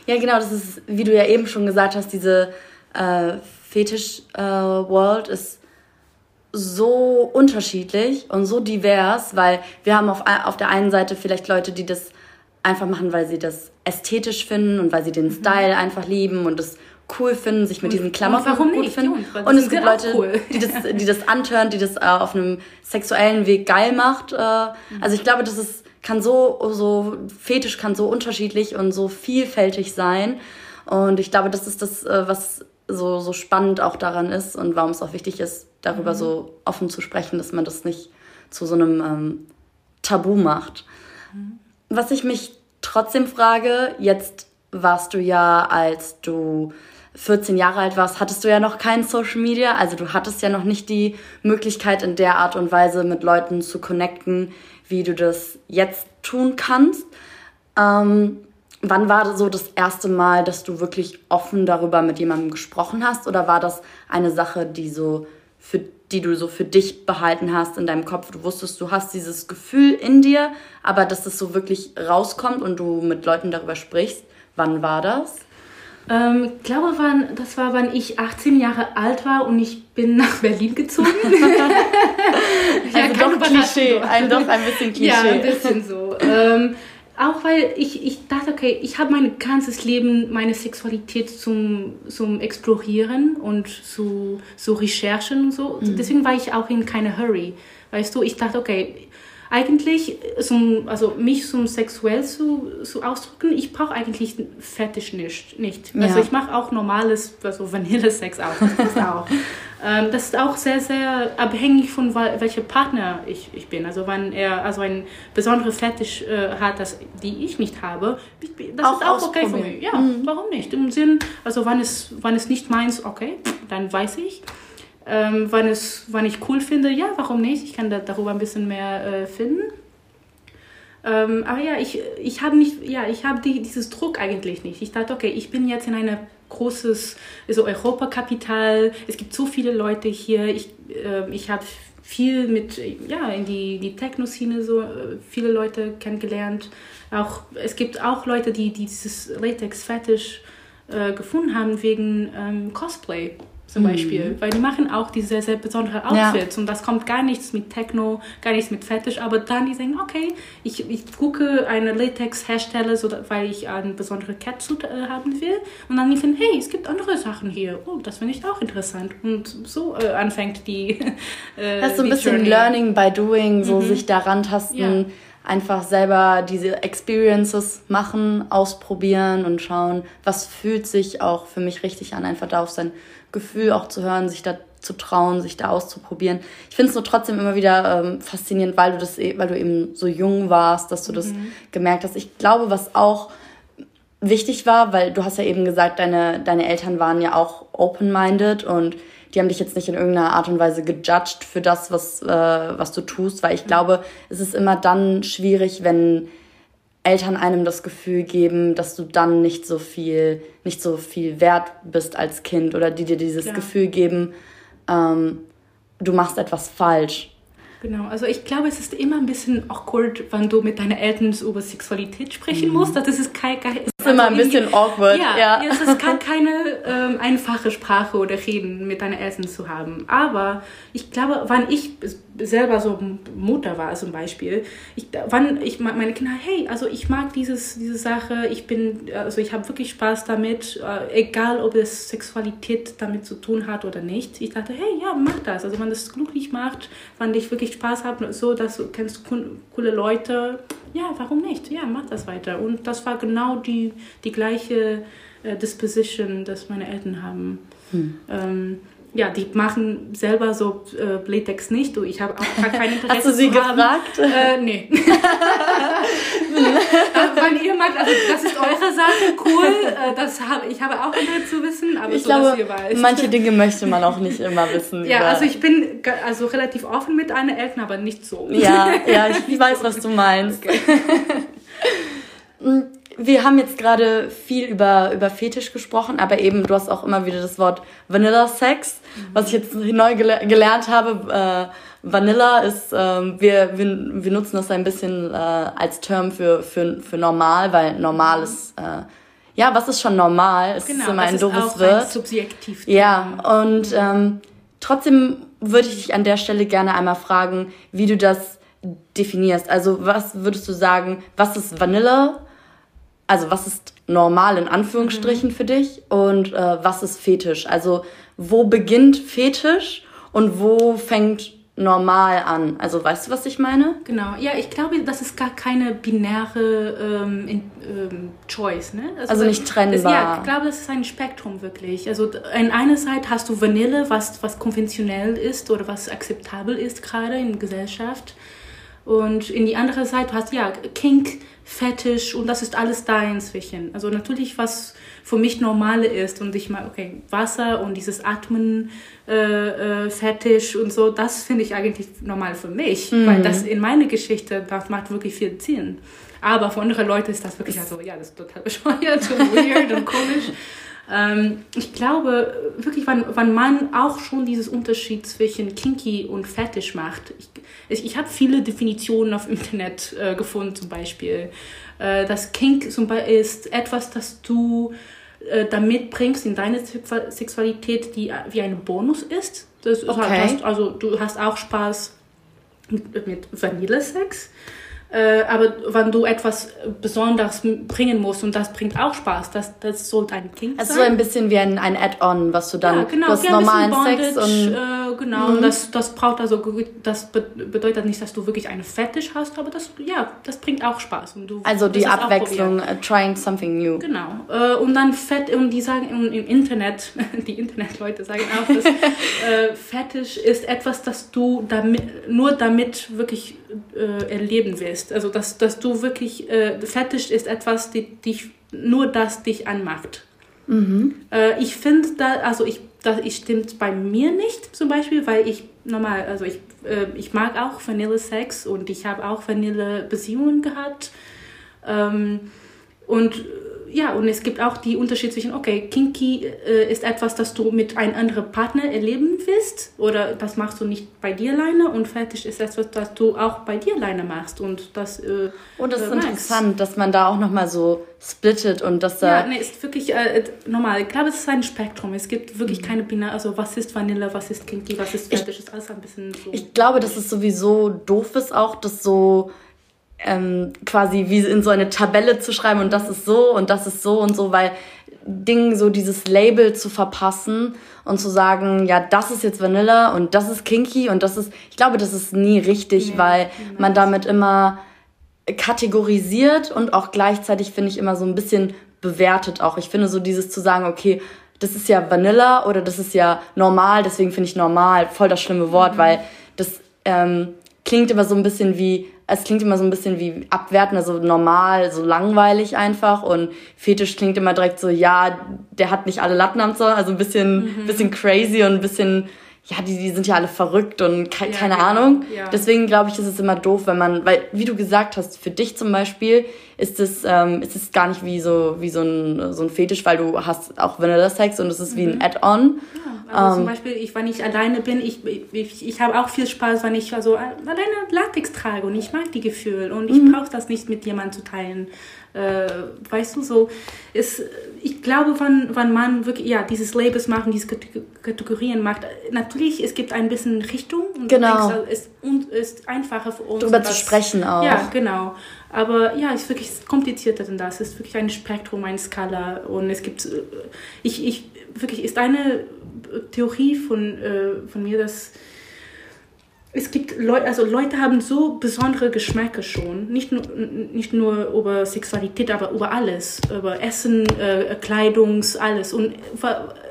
Speaker 1: Ja, genau, das ist, wie du ja eben schon gesagt hast, diese äh, Fetisch-World äh, ist so unterschiedlich und so divers, weil wir haben auf, auf der einen Seite vielleicht Leute, die das einfach machen, weil sie das ästhetisch finden und weil sie den mhm. Style einfach lieben und das cool finden, sich mit und, diesen Klamotten warum gut nicht? finden. Und es gibt Leute, cool. die, das, die das antören, die das äh, auf einem sexuellen Weg geil macht. Äh, mhm. Also ich glaube, das ist kann so, so, Fetisch kann so unterschiedlich und so vielfältig sein. Und ich glaube, das ist das, äh, was so, so spannend auch daran ist und warum es auch wichtig ist, darüber mhm. so offen zu sprechen, dass man das nicht zu so einem ähm, Tabu macht. Mhm. Was ich mich trotzdem frage, jetzt warst du ja, als du 14 Jahre alt warst, hattest du ja noch kein Social Media. Also du hattest ja noch nicht die Möglichkeit, in der Art und Weise mit Leuten zu connecten, wie du das jetzt tun kannst. Ähm, wann war so das erste Mal, dass du wirklich offen darüber mit jemandem gesprochen hast? Oder war das eine Sache, die so für die du so für dich behalten hast in deinem Kopf. Du wusstest, du hast dieses Gefühl in dir, aber dass es so wirklich rauskommt und du mit Leuten darüber sprichst. Wann war das?
Speaker 2: Ähm, ich glaube, wann, das war, wann ich 18 Jahre alt war und ich bin nach Berlin gezogen.
Speaker 1: ja, also doch Klischee, ein, doch ein bisschen Klischee.
Speaker 2: Ja, ein bisschen so. Ähm, auch weil ich, ich dachte, okay, ich habe mein ganzes Leben meine Sexualität zum, zum Explorieren und zu, zu Recherchen und so. Mhm. Deswegen war ich auch in keine Hurry. Weißt du, ich dachte, okay, eigentlich, zum, also mich zum sexuell zu, zu ausdrücken, ich brauche eigentlich Fetisch nicht. nicht. Ja. Also ich mache auch normales, also Vanillesex auch. Das ist auch. ähm, das ist auch sehr, sehr abhängig von welcher Partner ich, ich bin. Also wenn er also ein besonderes Fetisch äh, hat, das die ich nicht habe, das auch ist auch okay für mich. Ja, mhm. warum nicht? Im Sinn, also wenn es, wenn es nicht meins, okay, dann weiß ich. Ähm, wann, es, wann ich cool finde, ja, warum nicht? Ich kann da, darüber ein bisschen mehr äh, finden. Ähm, aber ja, ich, ich habe ja, ich die, dieses Druck eigentlich nicht. Ich dachte, okay, ich bin jetzt in einem großes so Europakapital. Es gibt so viele Leute hier. Ich, äh, ich habe viel mit, ja, in die, die Techno-Szene so äh, viele Leute kennengelernt. Auch, es gibt auch Leute, die, die dieses Latex-Fetisch äh, gefunden haben wegen ähm, Cosplay zum mhm. Beispiel, weil die machen auch diese sehr, sehr besondere Outfits ja. und das kommt gar nichts mit Techno, gar nichts mit Fetisch, aber dann die sagen, okay, ich, ich gucke eine Latex-Hersteller, so, weil ich eine besondere Catsuit äh, haben will und dann die finden, hey, es gibt andere Sachen hier, oh, das finde ich auch interessant und so äh, anfängt die
Speaker 1: äh, Das ist so ein bisschen Journey. Learning by Doing, so mhm. sich daran tasten. Ja einfach selber diese Experiences machen, ausprobieren und schauen, was fühlt sich auch für mich richtig an, einfach da auf sein Gefühl auch zu hören, sich da zu trauen, sich da auszuprobieren. Ich finde es nur trotzdem immer wieder ähm, faszinierend, weil du das, e, weil du eben so jung warst, dass du das mhm. gemerkt hast. Ich glaube, was auch wichtig war, weil du hast ja eben gesagt, deine, deine Eltern waren ja auch open-minded und die haben dich jetzt nicht in irgendeiner Art und Weise gejudged für das, was, äh, was du tust, weil ich mhm. glaube, es ist immer dann schwierig, wenn Eltern einem das Gefühl geben, dass du dann nicht so viel, nicht so viel wert bist als Kind oder die dir dieses ja. Gefühl geben, ähm, du machst etwas falsch.
Speaker 2: Genau, also ich glaube, es ist immer ein bisschen awkward, wenn du mit deinen Eltern über Sexualität sprechen mhm. musst. Das ist kein, kein, immer also ein bisschen awkward. Ja, ja. ja es ist gar keine ähm, einfache Sprache oder Reden mit deinen Eltern zu haben. Aber ich glaube, wann ich selber so Mutter war zum Beispiel, ich, wann ich meine Kinder, hey, also ich mag dieses, diese Sache, ich bin, also ich habe wirklich Spaß damit, äh, egal ob es Sexualität damit zu tun hat oder nicht. Ich dachte, hey, ja, mach das. Also wenn das glücklich macht, wenn ich wirklich Spaß habe, so, dass du kennst coole Leute, ja, warum nicht? Ja, mach das weiter. Und das war genau die, die gleiche äh, Disposition, das meine Eltern haben. Hm. Ähm, ja, die machen selber so äh, Latex nicht. Du, ich habe auch gar kein Interesse. Hast du sie gefragt? Äh, nee. Weil ihr mag, also das ist eure Sache, cool. Äh, das hab, ich habe auch Interesse zu wissen, aber
Speaker 1: ich so, glaube, dass ihr weiß. manche Dinge möchte man auch nicht immer wissen.
Speaker 2: ja, also ich bin also relativ offen mit einer Eltern, aber nicht so.
Speaker 1: Ja, ja, ich weiß, was du meinst. Okay. wir haben jetzt gerade viel über, über Fetisch gesprochen, aber eben, du hast auch immer wieder das Wort Vanilla Sex, mhm. was ich jetzt neu gele gelernt habe. Äh, Vanilla ist, äh, wir, wir, wir nutzen das ein bisschen äh, als Term für, für, für normal, weil normal ist, äh, ja, was ist schon normal? Es genau, ist immer ein doofes Wort. Subjektiv. Ja, und ähm, trotzdem würde ich dich an der Stelle gerne einmal fragen, wie du das definierst. Also was würdest du sagen, was ist Vanilla? Also was ist normal in Anführungsstrichen mhm. für dich und äh, was ist Fetisch? Also wo beginnt Fetisch und wo fängt normal an? Also weißt du, was ich meine?
Speaker 2: Genau, ja, ich glaube, das ist gar keine binäre ähm, in, ähm, Choice, ne? Also, also nicht trennbar. Das, ja, ich glaube, das ist ein Spektrum wirklich. Also in einer Seite hast du Vanille, was, was konventionell ist oder was akzeptabel ist gerade in Gesellschaft. Und in die andere Seite hast du ja Kink, Fetisch und das ist alles da inzwischen. Also natürlich, was für mich normale ist und ich mag, okay, Wasser und dieses Atmen, äh, äh, Fetisch und so, das finde ich eigentlich normal für mich, mhm. weil das in meiner Geschichte, das macht wirklich viel Sinn. Aber für andere Leute ist das wirklich also, ja, das ist total bescheuert und weird und komisch. Ähm, ich glaube wirklich, wenn, wenn man auch schon dieses Unterschied zwischen kinky und fetisch macht. Ich, ich, ich habe viele Definitionen auf Internet äh, gefunden, zum Beispiel. Äh, das Kink zum Beispiel ist etwas, das du äh, damit bringst in deine Sexualität, die wie ein Bonus ist. Das okay. heißt, also du hast auch Spaß mit, mit Vanillesex. Äh, aber wenn du etwas Besonderes bringen musst und das bringt auch Spaß, das, das sollte ein Kind
Speaker 1: also sein. Also so ein bisschen wie ein, ein Add-on, was du dann, ja, genau, du hast normalen
Speaker 2: Sex und... Äh, genau, mhm. das, das braucht also, das bedeutet nicht, dass du wirklich einen Fetisch hast, aber das, ja, das bringt auch Spaß. Und du,
Speaker 1: also die Abwechslung, uh, trying something new.
Speaker 2: Genau, äh, und dann Fett, und die sagen im Internet, die Internetleute sagen auch, dass äh, Fetisch ist etwas, das du damit, nur damit wirklich äh, erleben willst. Also, dass, dass du wirklich, äh, Fetisch ist etwas, die dich, nur das dich anmacht. Mhm. Äh, ich finde da, also ich, das ich stimmt bei mir nicht zum Beispiel, weil ich normal, also ich, äh, ich mag auch Vanille-Sex und ich habe auch Vanille-Beziehungen gehabt. Ähm, und ja, und es gibt auch die Unterschied zwischen, okay, Kinky äh, ist etwas, das du mit einem anderen Partner erleben willst oder das machst du nicht bei dir alleine und Fetisch ist etwas, das du auch bei dir alleine machst und das äh,
Speaker 1: Und das ist äh, interessant, dass man da auch nochmal so splittet und dass da...
Speaker 2: Ja, nee, ist wirklich äh, normal. Ich glaube, es ist ein Spektrum. Es gibt wirklich mhm. keine Binar, also was ist Vanille, was ist Kinky, was ist Fetisch, ich, ist alles ein bisschen
Speaker 1: so... Ich glaube, dass es sowieso doof ist auch, dass so ähm, quasi wie in so eine Tabelle zu schreiben und das ist so und das ist so und so, weil Ding so dieses Label zu verpassen und zu sagen, ja, das ist jetzt Vanilla und das ist kinky und das ist, ich glaube, das ist nie richtig, nee, weil man damit immer kategorisiert und auch gleichzeitig finde ich immer so ein bisschen bewertet auch. Ich finde so dieses zu sagen, okay, das ist ja Vanilla oder das ist ja normal, deswegen finde ich normal voll das schlimme Wort, mhm. weil das ähm, klingt immer so ein bisschen wie, es klingt immer so ein bisschen wie abwerten, also normal, so langweilig einfach und Fetisch klingt immer direkt so, ja, der hat nicht alle Latten am Zaun, also ein bisschen, mhm. bisschen crazy und ein bisschen, ja, die, die sind ja alle verrückt und ke ja, keine genau. Ahnung. Ja. Deswegen glaube ich, ist es immer doof, wenn man, weil, wie du gesagt hast, für dich zum Beispiel ist es, ähm, ist es gar nicht wie so, wie so ein, so ein Fetisch, weil du hast auch Vanilla Sex und es ist mhm. wie ein mhm. Add-on. Ja.
Speaker 2: Also zum ähm. Beispiel, ich, wenn ich alleine bin, ich, ich, ich habe auch viel Spaß, wenn ich also alleine Latex trage und ich mag die Gefühle und ich mhm. brauche das nicht mit jemandem zu teilen. Äh, weißt du, so ist, ich glaube, wenn, wenn man wirklich, ja, dieses Labels machen, diese Kategorien macht, natürlich, es gibt ein bisschen Richtung und genau. denkst, es ist, ist einfacher für uns. Darüber zu sprechen auch. Ja, genau. Aber ja, es ist wirklich komplizierter denn das. Es ist wirklich ein Spektrum, eine Skala und es gibt, äh, ich, ich, wirklich, ist eine Theorie von, äh, von mir, dass es gibt Leute, also Leute haben so besondere Geschmäcker schon, nicht nur, nicht nur über Sexualität, aber über alles, über Essen, äh, Kleidungs, alles. Und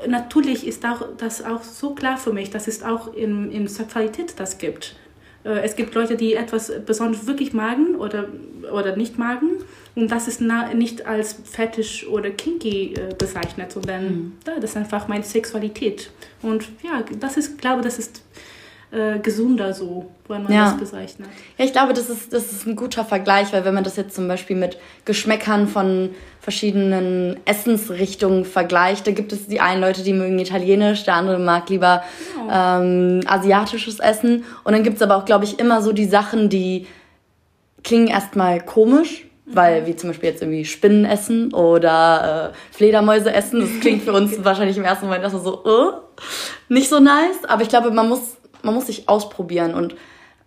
Speaker 2: natürlich ist auch, das auch so klar für mich, dass es auch in, in Sexualität das gibt. Äh, es gibt Leute, die etwas besonders wirklich magen oder, oder nicht magen. Und das ist nicht als fetisch oder kinky äh, bezeichnet, sondern mhm. ja, das ist einfach meine Sexualität. Und ja, das ist, glaube das ist äh, gesunder so, wenn man
Speaker 1: ja. das bezeichnet. Ja, ich glaube, das ist, das ist ein guter Vergleich, weil wenn man das jetzt zum Beispiel mit Geschmäckern von verschiedenen Essensrichtungen vergleicht, da gibt es die einen Leute, die mögen Italienisch, der andere mag lieber ja. ähm, asiatisches Essen. Und dann gibt es aber auch, glaube ich, immer so die Sachen, die klingen erstmal komisch, weil wie zum Beispiel jetzt irgendwie Spinnen essen oder äh, Fledermäuse essen. Das klingt für uns wahrscheinlich im ersten Moment erstmal so, uh, nicht so nice. Aber ich glaube, man muss man muss sich ausprobieren. Und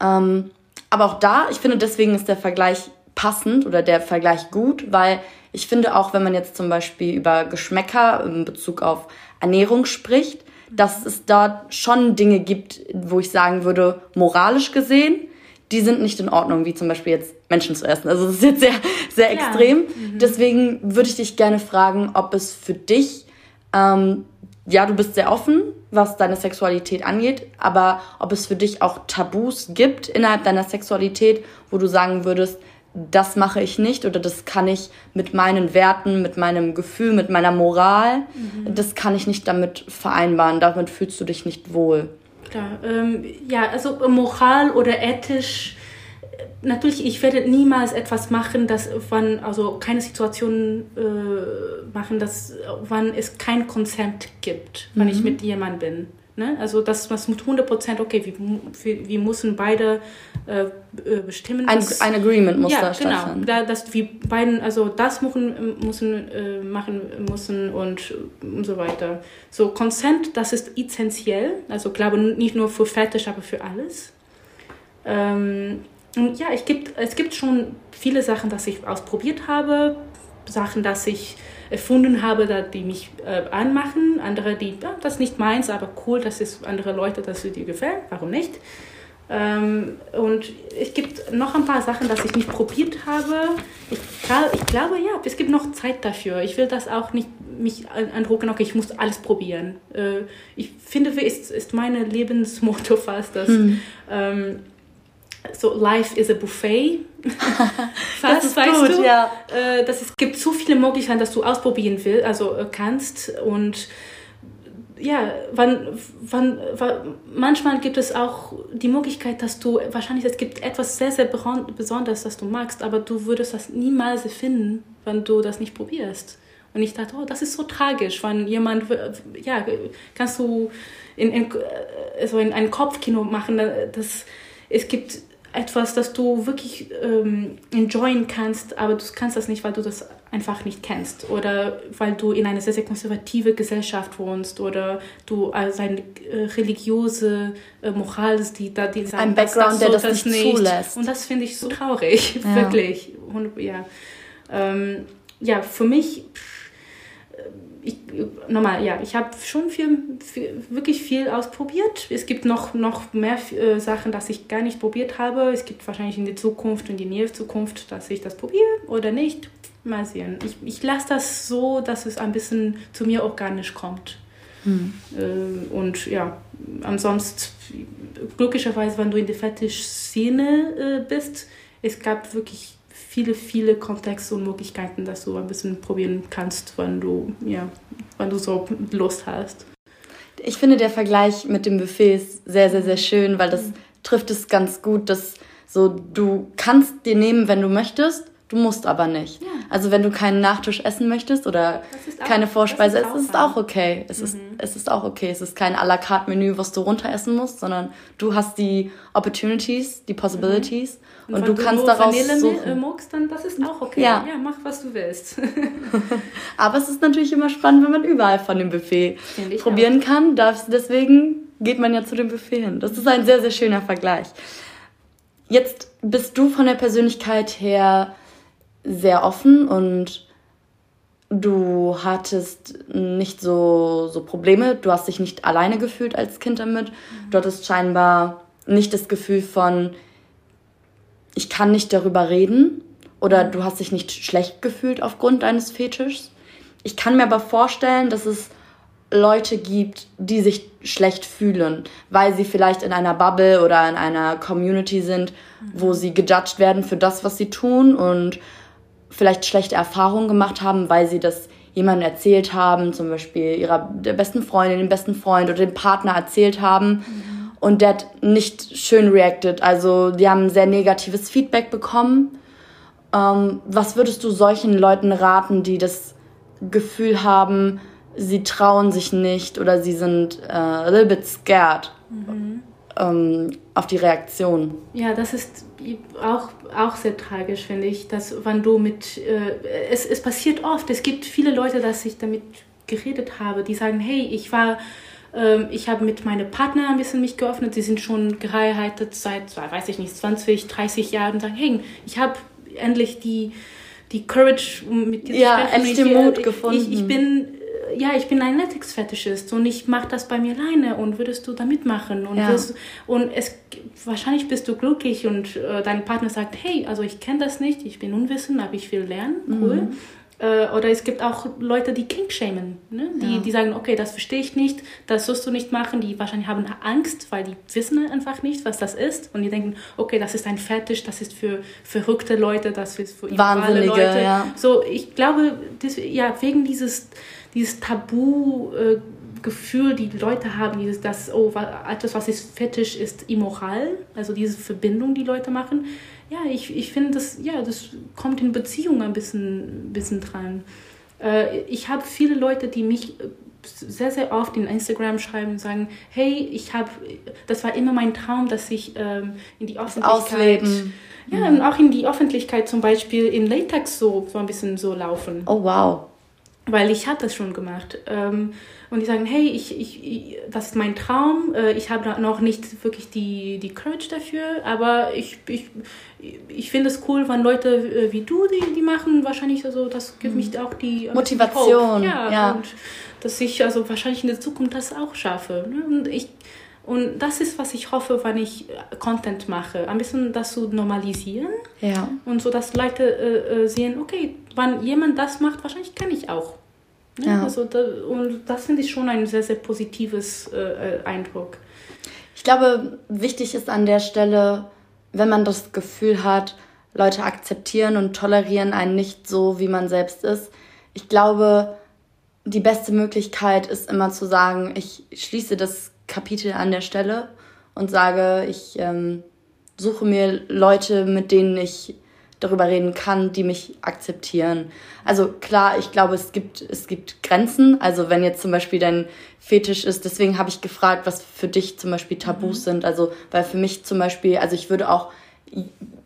Speaker 1: ähm, aber auch da, ich finde, deswegen ist der Vergleich passend oder der Vergleich gut, weil ich finde auch, wenn man jetzt zum Beispiel über Geschmäcker in Bezug auf Ernährung spricht, dass es dort schon Dinge gibt, wo ich sagen würde, moralisch gesehen, die sind nicht in Ordnung, wie zum Beispiel jetzt Menschen zu essen. Also das ist jetzt sehr, sehr extrem. Mhm. Deswegen würde ich dich gerne fragen, ob es für dich ähm, ja, du bist sehr offen, was deine Sexualität angeht, aber ob es für dich auch Tabus gibt innerhalb deiner Sexualität, wo du sagen würdest, das mache ich nicht oder das kann ich mit meinen Werten, mit meinem Gefühl, mit meiner Moral, mhm. das kann ich nicht damit vereinbaren, damit fühlst du dich nicht wohl.
Speaker 2: Klar, ähm, ja, also moral oder ethisch natürlich, ich werde niemals etwas machen, das wann, also keine Situation äh, machen, dass wann es kein Consent gibt, wenn mhm. ich mit jemandem bin. Ne? Also das, das mit 100 Prozent, okay, wir, wir, wir müssen beide äh, äh bestimmen. Ein, dass, ein Agreement muss ja, da genau, stattfinden. Da, dass wir beiden, also das machen müssen, äh, machen müssen und, und so weiter. So, Consent, das ist essentiell, also glaube nicht nur für Fetisch, aber für alles. Ähm, ja, ich gibt, es gibt schon viele Sachen, dass ich ausprobiert habe, Sachen, dass ich erfunden habe, die mich äh, anmachen, andere, die, ja, das ist nicht meins, aber cool, dass es andere Leute, dass es dir gefällt, warum nicht? Ähm, und es gibt noch ein paar Sachen, dass ich nicht probiert habe. Ich, ich glaube, ja, es gibt noch Zeit dafür. Ich will das auch nicht mich andrucken, okay, ich muss alles probieren. Äh, ich finde, ist, ist meine Lebensmotto fast, dass hm. ähm, so Life is a Buffet. Fast, das weißt gut, du, ja. Äh, dass es gibt so viele Möglichkeiten, dass du ausprobieren willst, also äh, kannst und ja, wann, wann, wann, manchmal gibt es auch die Möglichkeit, dass du wahrscheinlich es gibt etwas sehr sehr Besonderes, das du magst, aber du würdest das niemals finden, wenn du das nicht probierst. Und ich dachte, oh, das ist so tragisch, wenn jemand, ja, kannst du in, in, äh, so in ein Kopfkino machen, das es gibt etwas, das du wirklich ähm, enjoyen kannst, aber du kannst das nicht, weil du das einfach nicht kennst oder weil du in einer sehr, sehr konservative Gesellschaft wohnst oder du als eine äh, religiöse äh, Moral ist, die da die sagen, ein Background, das, so, der das, das nicht zulässt. Und das finde ich so traurig, ja. wirklich. Und, ja. Ähm, ja, für mich ich, nochmal, ja, ich habe schon viel, viel, wirklich viel ausprobiert. Es gibt noch, noch mehr äh, Sachen, dass ich gar nicht probiert habe. Es gibt wahrscheinlich in der Zukunft, in die nähe Zukunft, dass ich das probiere oder nicht. Mal sehen. Ich, ich lasse das so, dass es ein bisschen zu mir organisch kommt. Hm. Äh, und ja, ansonsten, glücklicherweise, wenn du in der Fetisch-Szene äh, bist, es gab wirklich viele, viele Kontexte und Möglichkeiten, dass du ein bisschen probieren kannst, wenn du, ja, wenn du so Lust hast.
Speaker 1: Ich finde der Vergleich mit dem Buffet ist sehr, sehr, sehr schön, weil das trifft es ganz gut, dass so du kannst dir nehmen, wenn du möchtest, du musst aber nicht. Ja. Also wenn du keinen Nachtisch essen möchtest oder keine Vorspeise ist, ist es auch okay. Es, mhm. ist, es ist auch okay. Es ist kein à la carte Menü, was du runter essen musst, sondern du hast die Opportunities, die Possibilities mhm. Und, und du kannst du daraus Vanille suchen.
Speaker 2: magst, dann das ist auch okay. Ja, ja mach was du willst.
Speaker 1: Aber es ist natürlich immer spannend, wenn man überall von dem Buffet probieren auch. kann. Deswegen geht man ja zu dem Buffet hin. Das ist ein sehr, sehr schöner Vergleich. Jetzt bist du von der Persönlichkeit her sehr offen und du hattest nicht so, so Probleme. Du hast dich nicht alleine gefühlt als Kind damit. Du hattest scheinbar nicht das Gefühl von, ich kann nicht darüber reden oder du hast dich nicht schlecht gefühlt aufgrund deines Fetischs. Ich kann mir aber vorstellen, dass es Leute gibt, die sich schlecht fühlen, weil sie vielleicht in einer Bubble oder in einer Community sind, wo sie gejudged werden für das, was sie tun und vielleicht schlechte Erfahrungen gemacht haben, weil sie das jemandem erzählt haben, zum Beispiel ihrer der besten Freundin, dem besten Freund oder dem Partner erzählt haben mhm. Und der hat nicht schön reacted. Also die haben sehr negatives Feedback bekommen. Ähm, was würdest du solchen Leuten raten, die das Gefühl haben, sie trauen sich nicht oder sie sind äh, a little bit scared mhm. ähm, auf die Reaktion.
Speaker 2: Ja, das ist auch, auch sehr tragisch, finde ich, dass wenn du mit, äh, es, es passiert oft, es gibt viele Leute, dass ich damit geredet habe, die sagen, hey, ich war, ich habe mit meinem Partner ein bisschen mich geöffnet, sie sind schon geheiratet seit, weiß ich nicht, 20, 30 Jahren und sagen, hey, ich habe endlich die, die Courage, um mit dir ja, zu sprechen. Ja, den Mut gefunden. Ich, ich bin ja, ich bin ein Netflix-Fetischist und ich mache das bei mir alleine und würdest du da mitmachen? Und, ja. wirst, und es, wahrscheinlich bist du glücklich und äh, dein Partner sagt, hey, also ich kenne das nicht, ich bin unwissend, aber ich will lernen, cool. Mhm. Äh, oder es gibt auch Leute, die Kink-shamen, ne? die, ja. die sagen, okay, das verstehe ich nicht, das sollst du nicht machen. Die wahrscheinlich haben Angst, weil die wissen einfach nicht, was das ist. Und die denken, okay, das ist ein Fetisch, das ist für verrückte Leute, das ist für Wahnsinnige Leute. Ja. So, ich glaube, das, ja, wegen dieses dieses Tabu-Gefühl, äh, die Leute haben, dieses, dass oh, etwas, was ist fetisch, ist immoral, also diese Verbindung, die Leute machen. Ja, ich, ich finde, das, ja, das kommt in Beziehungen ein bisschen, bisschen dran. Äh, ich habe viele Leute, die mich äh, sehr, sehr oft in Instagram schreiben und sagen, hey, ich habe, das war immer mein Traum, dass ich ähm, in die Öffentlichkeit... Ausleben. Ja, und auch in die Öffentlichkeit zum Beispiel in Latex so, so ein bisschen so laufen.
Speaker 1: Oh, wow
Speaker 2: weil ich habe das schon gemacht. Ähm, und die sagen, hey, ich, ich, das ist mein Traum, äh, ich habe noch nicht wirklich die, die Courage dafür, aber ich, ich, ich finde es cool, wenn Leute äh, wie du die, die machen, wahrscheinlich, also das gibt mich auch die Motivation. Die ja, ja, und dass ich also wahrscheinlich in der Zukunft das auch schaffe. Ne? Und ich und das ist, was ich hoffe, wenn ich Content mache. Ein bisschen das zu normalisieren. Ja. Und so, dass Leute äh, äh sehen, okay, wenn jemand das macht, wahrscheinlich kann ich auch. Ja. Also da, und das finde ich schon ein sehr, sehr positives äh, äh, Eindruck.
Speaker 1: Ich glaube, wichtig ist an der Stelle, wenn man das Gefühl hat, Leute akzeptieren und tolerieren einen nicht so, wie man selbst ist. Ich glaube, die beste Möglichkeit ist immer zu sagen, ich schließe das Kapitel an der Stelle und sage, ich ähm, suche mir Leute, mit denen ich darüber reden kann, die mich akzeptieren. Also klar, ich glaube, es gibt, es gibt Grenzen. Also wenn jetzt zum Beispiel dein Fetisch ist, deswegen habe ich gefragt, was für dich zum Beispiel Tabus mhm. sind. Also weil für mich zum Beispiel, also ich würde auch,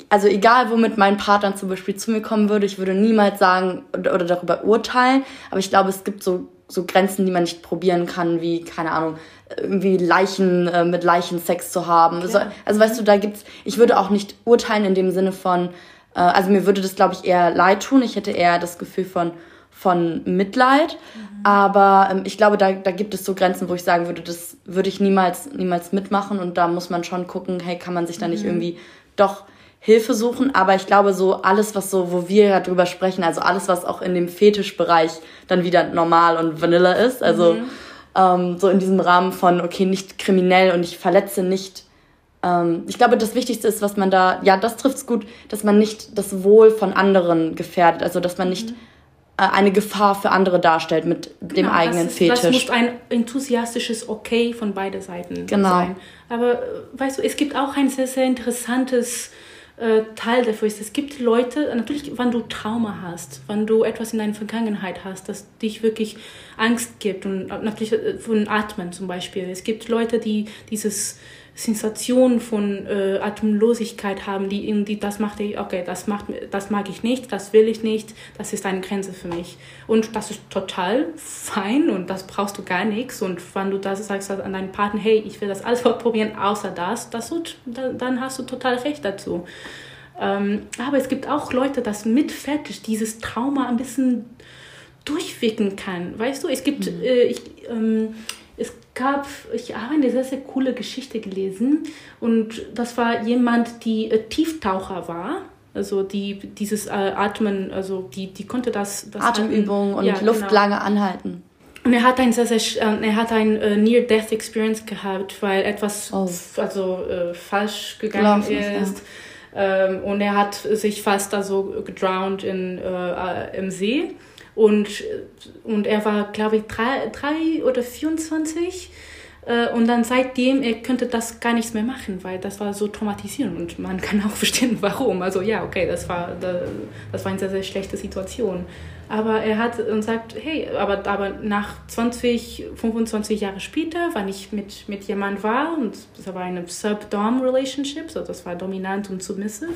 Speaker 1: also egal womit mein Partner zum Beispiel zu mir kommen würde, ich würde niemals sagen oder, oder darüber urteilen. Aber ich glaube, es gibt so so Grenzen, die man nicht probieren kann, wie, keine Ahnung, irgendwie Leichen, äh, mit Leichen Sex zu haben. Also, also weißt du, da gibt's, ich würde auch nicht urteilen in dem Sinne von, äh, also mir würde das, glaube ich, eher leid tun. Ich hätte eher das Gefühl von, von Mitleid. Mhm. Aber ähm, ich glaube, da, da gibt es so Grenzen, wo ich sagen würde, das würde ich niemals, niemals mitmachen. Und da muss man schon gucken, hey, kann man sich da nicht mhm. irgendwie doch Hilfe suchen, aber ich glaube, so alles, was so, wo wir ja drüber sprechen, also alles, was auch in dem Fetischbereich dann wieder normal und Vanilla ist, also mhm. ähm, so in diesem Rahmen von, okay, nicht kriminell und ich verletze nicht. Ähm, ich glaube, das Wichtigste ist, was man da, ja, das trifft's gut, dass man nicht das Wohl von anderen gefährdet, also dass man nicht mhm. äh, eine Gefahr für andere darstellt mit genau, dem eigenen
Speaker 2: ist, Fetisch. Das muss ein enthusiastisches Okay von beiden Seiten genau. sein. Aber äh, weißt du, es gibt auch ein sehr, sehr interessantes äh, Teil dafür ist. Es gibt Leute, natürlich, wenn du Trauma hast, wenn du etwas in deiner Vergangenheit hast, das dich wirklich Angst gibt und natürlich äh, von Atmen zum Beispiel. Es gibt Leute, die dieses Sensation von äh, Atemlosigkeit haben, die irgendwie, das macht ich, okay, das macht, das mag ich nicht, das will ich nicht, das ist eine Grenze für mich. Und das ist total fein und das brauchst du gar nichts. Und wenn du das sagst an deinen Partner, hey, ich will das alles probieren, außer das, das tut, dann hast du total recht dazu. Ähm, aber es gibt auch Leute, das mit Fetisch dieses Trauma ein bisschen durchwickeln kann. Weißt du, es gibt, mhm. äh, ich, ähm, es gab, ich habe eine sehr, sehr coole Geschichte gelesen und das war jemand, die äh, Tieftaucher war. Also die dieses äh, Atmen, also die, die konnte das. das
Speaker 1: Atemübungen und ja, Luft genau. lange anhalten.
Speaker 2: Und er hat ein sehr, sehr, äh, er hat ein äh, Near-Death-Experience gehabt, weil etwas oh. also äh, falsch gegangen Laufen, ist. Ja. Ähm, und er hat sich fast also gedrowned in, äh, im See. Und, und er war, glaube ich, drei, drei oder 24. Äh, und dann seitdem, er könnte das gar nichts mehr machen, weil das war so traumatisierend und man kann auch verstehen, warum. Also ja, okay, das war, das war eine sehr, sehr schlechte Situation. Aber er hat und sagt, hey, aber, aber nach 20, 25 Jahre später, wann ich mit, mit jemand war, und das war eine Sub-Dom-Relationship, so das war dominant und submissive,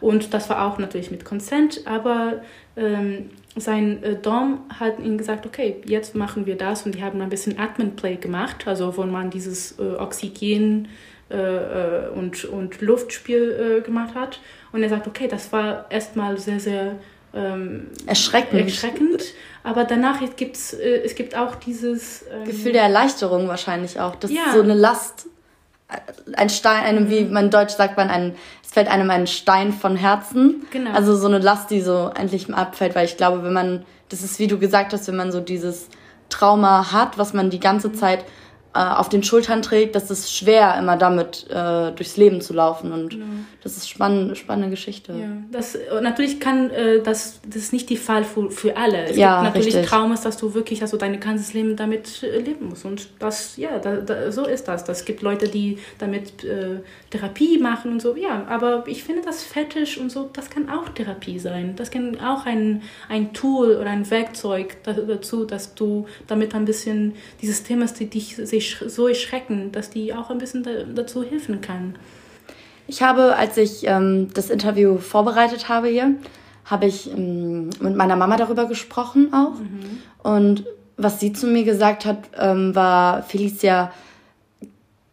Speaker 2: und das war auch natürlich mit Consent, aber ähm, sein äh, Dom hat ihm gesagt, okay, jetzt machen wir das und die haben ein bisschen Atmen-Play gemacht, also wo man dieses äh, Oxygen äh, äh und, und Luftspiel äh, gemacht hat. Und er sagt, okay, das war erstmal sehr, sehr ähm,
Speaker 1: erschreckend.
Speaker 2: erschreckend. Aber danach gibt es, äh, es gibt auch dieses
Speaker 1: ähm, Gefühl der Erleichterung wahrscheinlich auch, dass ja. so eine Last ein Stein, einem, wie man in Deutsch sagt, man ein, es fällt einem ein Stein von Herzen. Genau. Also so eine Last, die so endlich abfällt, weil ich glaube, wenn man, das ist wie du gesagt hast, wenn man so dieses Trauma hat, was man die ganze Zeit auf den Schultern trägt, das ist schwer, immer damit äh, durchs Leben zu laufen. Und genau. das ist spannend, spannende Geschichte.
Speaker 2: Ja, das, natürlich kann äh, das, das ist nicht die Fall für, für alle. Es ja, gibt natürlich richtig. Traumas, dass du wirklich also dein ganzes Leben damit äh, leben musst. Und das, ja, da, da, so ist das. Es gibt Leute, die damit äh, Therapie machen und so. Ja, aber ich finde das Fetisch und so, das kann auch Therapie sein. Das kann auch ein, ein Tool oder ein Werkzeug dazu, dass du damit ein bisschen dieses Thema, die dich sehr so erschrecken, dass die auch ein bisschen da, dazu helfen kann.
Speaker 1: Ich habe, als ich ähm, das Interview vorbereitet habe hier, habe ich ähm, mit meiner Mama darüber gesprochen auch. Mhm. Und was sie zu mir gesagt hat, ähm, war, Felicia,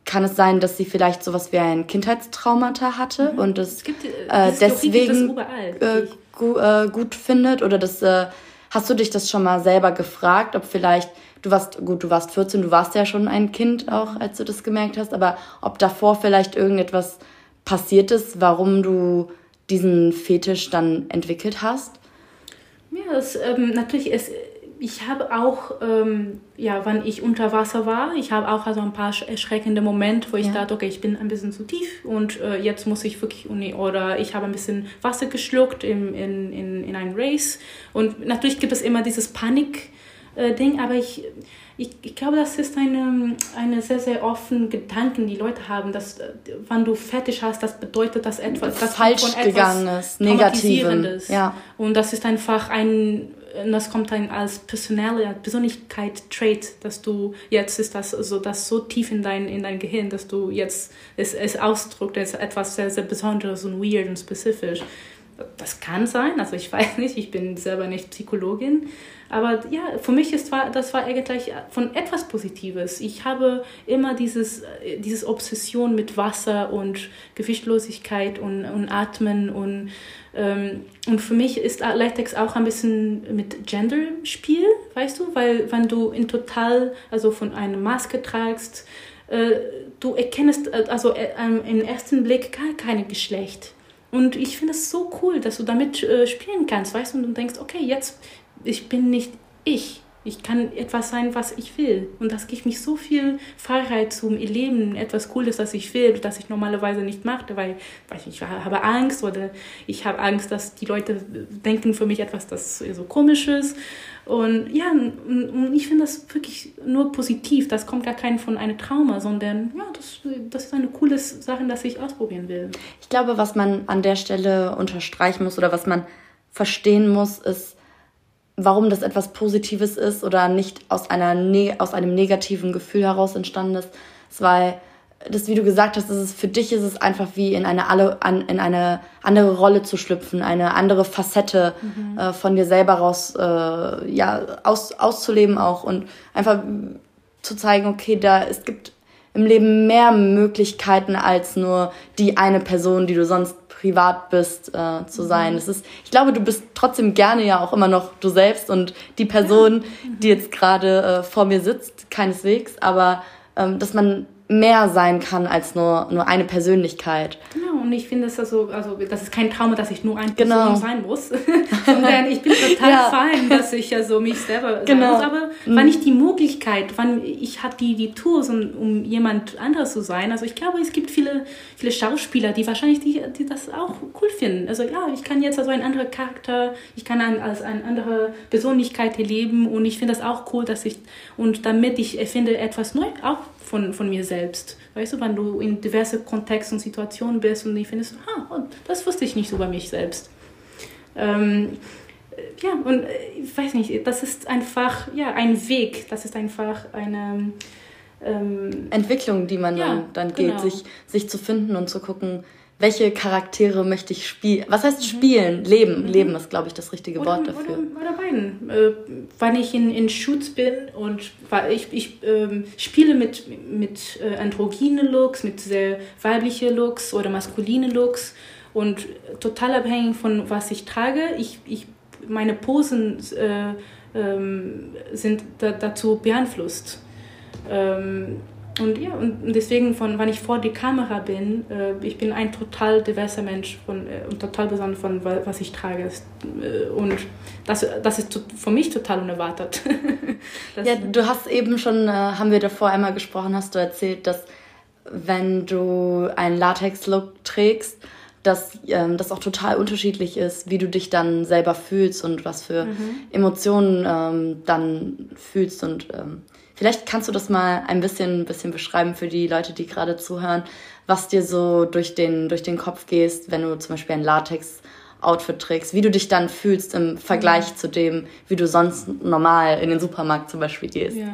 Speaker 1: kann es sein, dass sie vielleicht sowas wie ein Kindheitstraumata hatte mhm. und es, gibt, äh, deswegen äh, gu äh, gut findet? Oder das, äh, hast du dich das schon mal selber gefragt, ob vielleicht du warst, gut, du warst 14, du warst ja schon ein Kind auch, als du das gemerkt hast, aber ob davor vielleicht irgendetwas passiert ist, warum du diesen Fetisch dann entwickelt hast?
Speaker 2: Ja, es, ähm, natürlich, es, ich habe auch, ähm, ja, wann ich unter Wasser war, ich habe auch also ein paar erschreckende Momente, wo ich ja. dachte, okay, ich bin ein bisschen zu tief und äh, jetzt muss ich wirklich, oder ich habe ein bisschen Wasser geschluckt im, in, in, in einem Race. Und natürlich gibt es immer dieses Panik, äh, Ding, aber ich, ich, ich glaube, das ist eine, eine sehr, sehr offene Gedanken, die Leute haben, dass äh, wenn du fertig hast, das bedeutet, dass etwas das falsch von gegangen ist, negatives. Ja. Und das ist einfach ein, das kommt ein als Persönlichkeit-Trait, dass du jetzt ist das so, das so tief in dein, in dein Gehirn, dass du jetzt es, es ausdrückt, ist etwas sehr, sehr Besonderes und weird und spezifisch. Das kann sein, also ich weiß nicht, ich bin selber nicht Psychologin, aber ja, für mich ist war, das war eigentlich von etwas Positives. Ich habe immer dieses, äh, dieses Obsession mit Wasser und Gewichtlosigkeit und, und Atmen und, ähm, und für mich ist Latex auch ein bisschen mit Gender-Spiel, weißt du, weil wenn du in total, also von einer Maske tragst, äh, du erkennst äh, also äh, im ersten Blick gar kein Geschlecht. Und ich finde es so cool, dass du damit äh, spielen kannst, weißt du, und du denkst, okay, jetzt ich bin nicht ich. Ich kann etwas sein, was ich will. Und das gibt mich so viel Freiheit zum Leben, etwas Cooles, das ich will, das ich normalerweise nicht mache, weil weiß nicht, ich habe Angst oder ich habe Angst, dass die Leute denken für mich etwas, das so komisch ist. Und ja, und ich finde das wirklich nur positiv. Das kommt gar kein von einem Trauma, sondern ja, das, das ist eine coole Sache, dass ich ausprobieren will.
Speaker 1: Ich glaube, was man an der Stelle unterstreichen muss oder was man verstehen muss, ist, warum das etwas Positives ist oder nicht aus, einer ne aus einem negativen Gefühl heraus entstanden ist, ist weil das, wie du gesagt hast, ist es, für dich ist es einfach wie in eine, alle, in eine andere Rolle zu schlüpfen, eine andere Facette mhm. äh, von dir selber raus äh, ja, aus, auszuleben auch und einfach zu zeigen, okay, da es gibt im Leben mehr Möglichkeiten als nur die eine Person, die du sonst privat bist, äh, zu mhm. sein. Es ist, ich glaube, du bist trotzdem gerne ja auch immer noch du selbst und die Person, die jetzt gerade äh, vor mir sitzt, keineswegs, aber ähm, dass man mehr sein kann als nur, nur eine Persönlichkeit.
Speaker 2: Genau, und ich finde es also, also, das ist kein Trauma, dass ich nur Person genau. sein muss, sondern ich bin total ja. fein, dass ich also mich selber genau. sein muss. Aber mhm. wann ich die Möglichkeit, wann ich habe die, die Tools, um, um jemand anderes zu sein, also ich glaube, es gibt viele, viele Schauspieler, die wahrscheinlich die, die das auch cool finden. Also ja, ich kann jetzt also ein anderer Charakter, ich kann ein, als eine andere Persönlichkeit erleben und ich finde das auch cool, dass ich, und damit ich erfinde etwas neu, auch von, von mir selbst. Weißt du, wenn du in diverse Kontexte und Situationen bist und ich findest, ah, das wusste ich nicht über mich selbst. Ähm, ja, und äh, ich weiß nicht, das ist einfach ja, ein Weg, das ist einfach eine
Speaker 1: ähm, Entwicklung, die man ja, dann, dann geht, genau. sich, sich zu finden und zu gucken, welche Charaktere möchte ich spielen? Was heißt mhm. spielen? Leben. Mhm. Leben ist, glaube ich, das richtige oder, Wort dafür.
Speaker 2: Oder, oder beiden. Äh, wenn ich in, in Shoots bin und ich, ich ähm, spiele mit, mit äh, androgynen Looks, mit sehr weiblichen Looks oder maskulinen Looks und total abhängig von was ich trage, ich, ich, meine Posen äh, ähm, sind da, dazu beeinflusst. Ähm, und ja, und deswegen, von, wenn ich vor die Kamera bin, äh, ich bin ein total diverser Mensch von, äh, und total besonders von, was ich trage. Äh, und das, das ist für mich total unerwartet.
Speaker 1: ja, du hast eben schon, äh, haben wir davor einmal gesprochen, hast du erzählt, dass wenn du einen Latex-Look trägst, dass ähm, das auch total unterschiedlich ist, wie du dich dann selber fühlst und was für mhm. Emotionen ähm, dann fühlst und ähm, Vielleicht kannst du das mal ein bisschen, ein bisschen beschreiben für die Leute, die gerade zuhören, was dir so durch den, durch den Kopf gehst, wenn du zum Beispiel ein Latex-Outfit trägst, wie du dich dann fühlst im Vergleich mhm. zu dem, wie du sonst normal in den Supermarkt zum Beispiel gehst.
Speaker 2: Ja.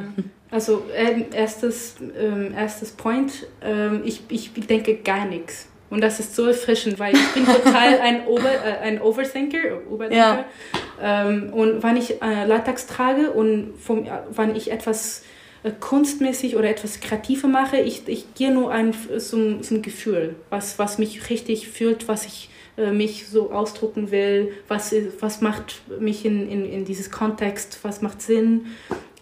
Speaker 2: Also ähm, erstes, ähm, erstes Point, ähm, ich, ich denke gar nichts. Und das ist so erfrischend, weil ich bin total ein, Ober, äh, ein Overthinker. Overthinker. Ja. Ähm, und wenn ich äh, Latex trage und vom, wenn ich etwas äh, kunstmäßig oder etwas kreativer mache. Ich, ich gehe nur ein, zum, zum Gefühl, was, was mich richtig fühlt, was ich äh, mich so ausdrucken will, was, was macht mich in, in, in dieses Kontext, was macht Sinn.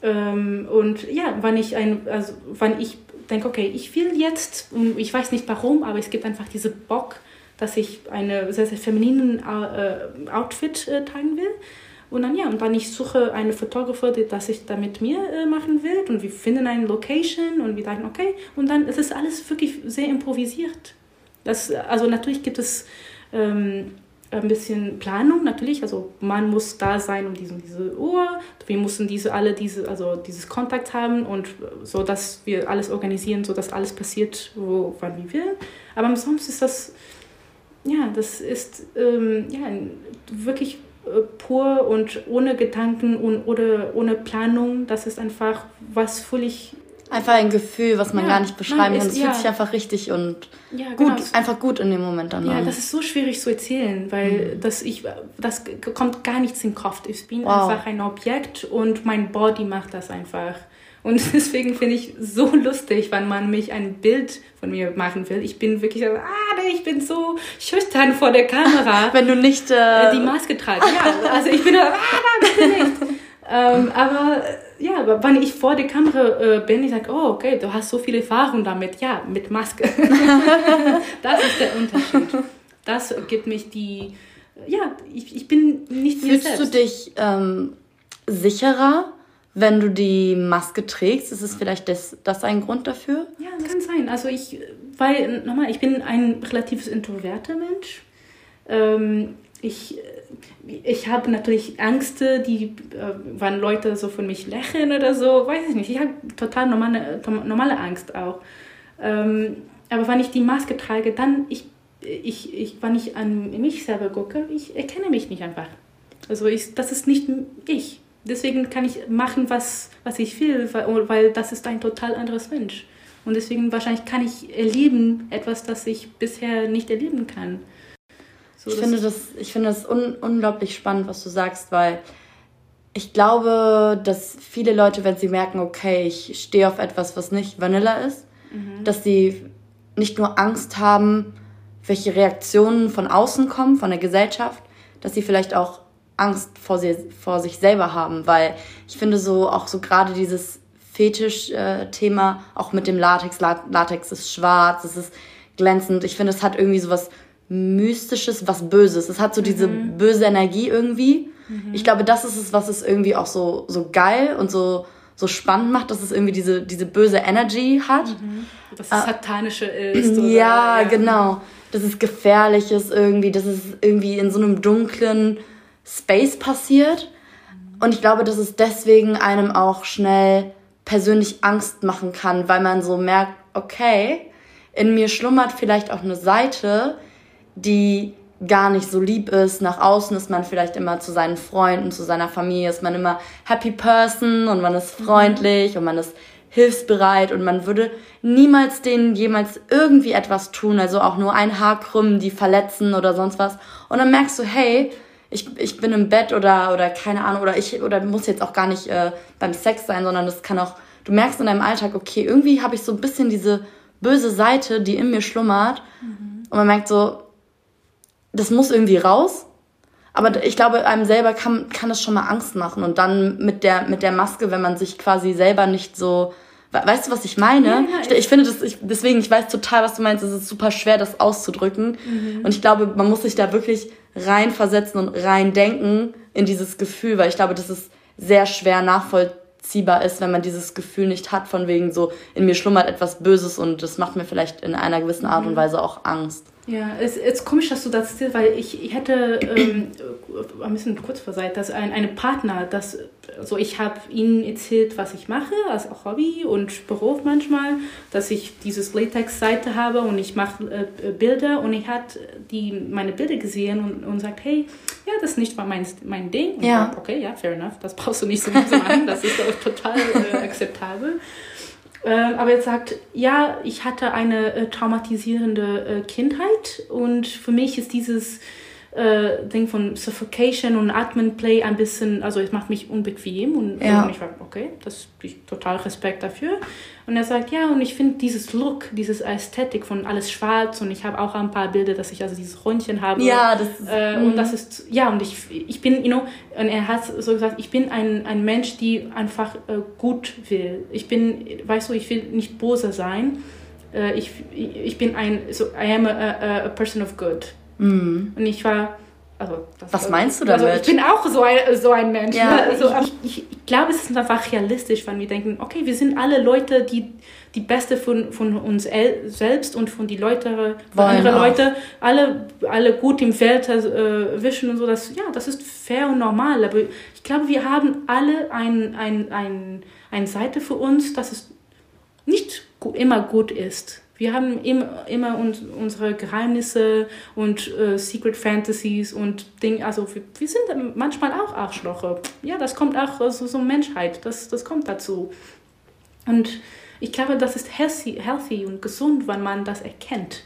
Speaker 2: Ähm, und ja, wenn ich ein, also wenn ich denke, okay, ich will jetzt, ich weiß nicht warum, aber es gibt einfach diese Bock, dass ich eine sehr, sehr femininen äh, Outfit äh, tragen will. Und dann ja, und dann ich suche eine Fotografin, die das ich da mit mir äh, machen will und wir finden eine Location und wir sagen, okay, und dann ist es alles wirklich sehr improvisiert. Das, also natürlich gibt es ähm, ein bisschen Planung natürlich, also man muss da sein um diese, diese Uhr, wir müssen diese alle diese also dieses Kontakt haben und so dass wir alles organisieren, so dass alles passiert, wo wann wie will. Aber sonst ist das ja, das ist ähm, ja wirklich äh, pur und ohne Gedanken und oder ohne Planung. Das ist einfach was völlig.
Speaker 1: Einfach ein Gefühl, was man ja, gar nicht beschreiben kann. Es ja. fühlt sich einfach richtig und ja, genau. gut, einfach gut in dem Moment
Speaker 2: dann. Ja, an. das ist so schwierig zu erzählen, weil mhm. das, ich, das kommt gar nichts in den Kopf. Ich bin wow. einfach ein Objekt und mein Body macht das einfach. Und deswegen finde ich so lustig, wenn man mich ein Bild von mir machen will. Ich bin wirklich, ah, ich bin so schüchtern vor der Kamera.
Speaker 1: Wenn du nicht äh,
Speaker 2: die Maske trage. Ja, also ich bin, ah, bitte nicht. ähm, aber ja, wenn ich vor der Kamera äh, bin, ich sage, oh, okay, du hast so viel Erfahrung damit. Ja, mit Maske. das ist der Unterschied. Das gibt mich die, ja, ich, ich bin nicht
Speaker 1: Fühlst du dich ähm, sicherer? Wenn du die Maske trägst? Ist es vielleicht das, das ein Grund dafür?
Speaker 2: Ja, kann sein. Also ich, weil, nochmal, ich bin ein relativ introverter Mensch. Ähm, ich, ich habe natürlich Ängste, die, äh, wenn Leute so von mich lächeln oder so, weiß ich nicht. Ich habe total normale, normale Angst auch. Ähm, aber wenn ich die Maske trage, dann, ich, ich, ich, wenn ich an mich selber gucke, ich erkenne mich nicht einfach. Also ich, das ist nicht ich. Deswegen kann ich machen, was, was ich will, weil, weil das ist ein total anderes Mensch. Und deswegen wahrscheinlich kann ich erleben etwas, das ich bisher nicht erleben kann.
Speaker 1: So, ich, finde das, ich finde das un unglaublich spannend, was du sagst, weil ich glaube, dass viele Leute, wenn sie merken, okay, ich stehe auf etwas, was nicht Vanilla ist, mhm. dass sie nicht nur Angst haben, welche Reaktionen von außen kommen, von der Gesellschaft, dass sie vielleicht auch Angst vor, sie, vor sich selber haben, weil ich finde so auch so gerade dieses Fetisch-Thema, äh, auch mit dem Latex, Latex ist schwarz, es ist glänzend. Ich finde, es hat irgendwie so was Mystisches, was Böses. Es hat so diese mhm. böse Energie irgendwie. Mhm. Ich glaube, das ist es, was es irgendwie auch so, so geil und so, so spannend macht, dass es irgendwie diese, diese böse Energy hat. Mhm.
Speaker 2: Dass es äh, satanische ist.
Speaker 1: Oder, ja, ja, genau. Dass es gefährlich ist irgendwie, dass es irgendwie in so einem dunklen Space passiert. Und ich glaube, dass es deswegen einem auch schnell persönlich Angst machen kann, weil man so merkt, okay, in mir schlummert vielleicht auch eine Seite, die gar nicht so lieb ist. Nach außen ist man vielleicht immer zu seinen Freunden, zu seiner Familie, ist man immer happy person und man ist mhm. freundlich und man ist hilfsbereit und man würde niemals denen jemals irgendwie etwas tun, also auch nur ein Haar krümmen, die verletzen oder sonst was. Und dann merkst du, hey, ich, ich bin im Bett oder, oder keine Ahnung, oder ich, oder muss jetzt auch gar nicht äh, beim Sex sein, sondern das kann auch, du merkst in deinem Alltag, okay, irgendwie habe ich so ein bisschen diese böse Seite, die in mir schlummert. Mhm. Und man merkt so, das muss irgendwie raus. Aber ich glaube, einem selber kann, kann das schon mal Angst machen. Und dann mit der, mit der Maske, wenn man sich quasi selber nicht so. Weißt du, was ich meine? Ja, ich, ich, finde das, ich, deswegen, ich weiß total, was du meinst. Es ist super schwer, das auszudrücken. Mhm. Und ich glaube, man muss sich da wirklich reinversetzen und reindenken in dieses Gefühl, weil ich glaube, das ist sehr schwer nachvollziehbar ist, wenn man dieses Gefühl nicht hat, von wegen so, in mir schlummert etwas Böses und das macht mir vielleicht in einer gewissen Art und mhm. Weise auch Angst.
Speaker 2: Ja, es ist komisch, dass du das erzählst, weil ich, ich hätte ähm, ein bisschen kurz vor Zeit, dass ein eine Partner, das, also ich habe ihnen erzählt, was ich mache, als Hobby und Beruf manchmal, dass ich dieses Latex-Seite habe und ich mache äh, Bilder und ich hat die meine Bilder gesehen und, und sagt, hey, ja, das ist nicht mein, mein Ding. Und ja. Ich, okay, ja, fair enough, das brauchst du nicht so machen, das ist total äh, akzeptabel. Ähm, aber er sagt, ja, ich hatte eine äh, traumatisierende äh, Kindheit und für mich ist dieses äh, Ding von Suffocation und Atmenplay ein bisschen, also es macht mich unbequem und, ja. und ich war, okay, das ich total Respekt dafür. Und er sagt, ja, und ich finde dieses Look, dieses Ästhetik von alles schwarz und ich habe auch ein paar Bilder, dass ich also dieses Röntchen habe. Ja, das ist, äh, und das ist, ja, und ich, ich bin, you know, und er hat so gesagt, ich bin ein, ein Mensch, die einfach äh, gut will. Ich bin, weißt du, ich will nicht böse sein. Äh, ich, ich bin ein, so, I am a, a person of good. Mhm. Und ich war, also,
Speaker 1: Was meinst du damit?
Speaker 2: Also ich bin auch so ein, so ein Mensch. Ja, ne? also, ich, ich, ich, glaube, es ist einfach realistisch, wenn wir denken, okay, wir sind alle Leute, die die Beste von, von uns selbst und von die Leute, von anderen Leute, alle, alle gut im Feld äh, wischen und so. Das, ja, das ist fair und normal. Aber ich glaube, wir haben alle ein, ein, ein, eine Seite für uns, dass es nicht immer gut ist. Wir haben immer, immer uns, unsere Geheimnisse und äh, Secret Fantasies und Dinge. Also wir, wir, sind manchmal auch Arschloche. Ja, das kommt auch aus so, so Menschheit. Das, das kommt dazu. Und ich glaube, das ist healthy, healthy und gesund, wenn man das erkennt.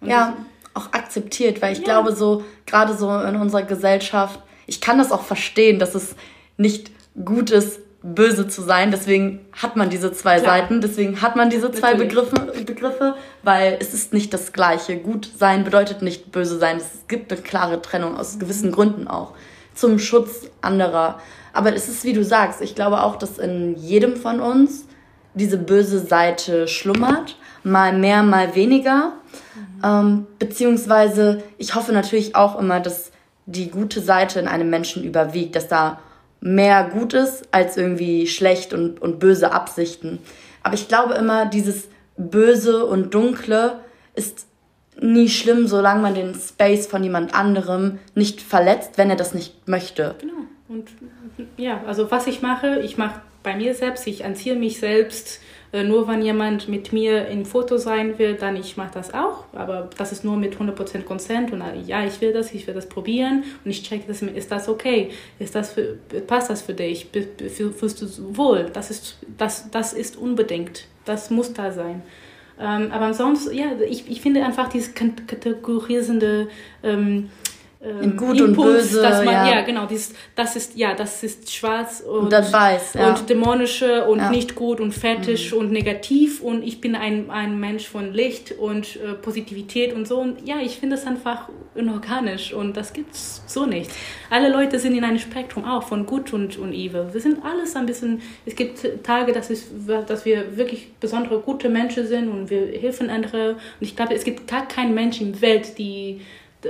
Speaker 1: Und ja, auch akzeptiert, weil ich ja. glaube, so gerade so in unserer Gesellschaft, ich kann das auch verstehen, dass es nicht gut ist, böse zu sein. Deswegen hat man diese zwei Klar. Seiten, deswegen hat man diese zwei Begriffe, Begriffe, weil es ist nicht das Gleiche. Gut sein bedeutet nicht böse sein. Es gibt eine klare Trennung aus gewissen Gründen auch. Zum Schutz anderer. Aber es ist, wie du sagst, ich glaube auch, dass in jedem von uns diese böse Seite schlummert. Mal mehr, mal weniger. Mhm. Ähm, beziehungsweise, ich hoffe natürlich auch immer, dass die gute Seite in einem Menschen überwiegt, dass da mehr gut ist als irgendwie schlecht und, und böse Absichten. Aber ich glaube immer, dieses Böse und Dunkle ist nie schlimm, solange man den Space von jemand anderem nicht verletzt, wenn er das nicht möchte.
Speaker 2: Genau. Und ja, also was ich mache, ich mache bei mir selbst, ich anziehe mich selbst. Äh, nur wenn jemand mit mir im Foto sein will, dann ich mache das auch. Aber das ist nur mit 100% Consent und ja, ich will das, ich will das probieren und ich checke das, ist das okay? Ist das für, passt das für dich? Fühlst du wohl? Das ist, das, das ist unbedingt. Das muss da sein. Ähm, aber ansonsten, ja, ich, ich finde einfach dieses kategorisierende ähm, ähm, gut Impuls, und böse, dass man, ja. ja. genau, dieses, das ist, ja, das ist schwarz und, und das weiß, ja. und dämonische und ja. nicht gut und fetisch mhm. und negativ und ich bin ein, ein Mensch von Licht und äh, Positivität und so und ja, ich finde es einfach inorganisch und das gibt's so nicht. Alle Leute sind in einem Spektrum auch von gut und, und evil. Wir sind alles ein bisschen, es gibt Tage, dass, es, dass wir wirklich besondere gute Menschen sind und wir helfen andere und ich glaube, es gibt gar keinen Mensch in der Welt, die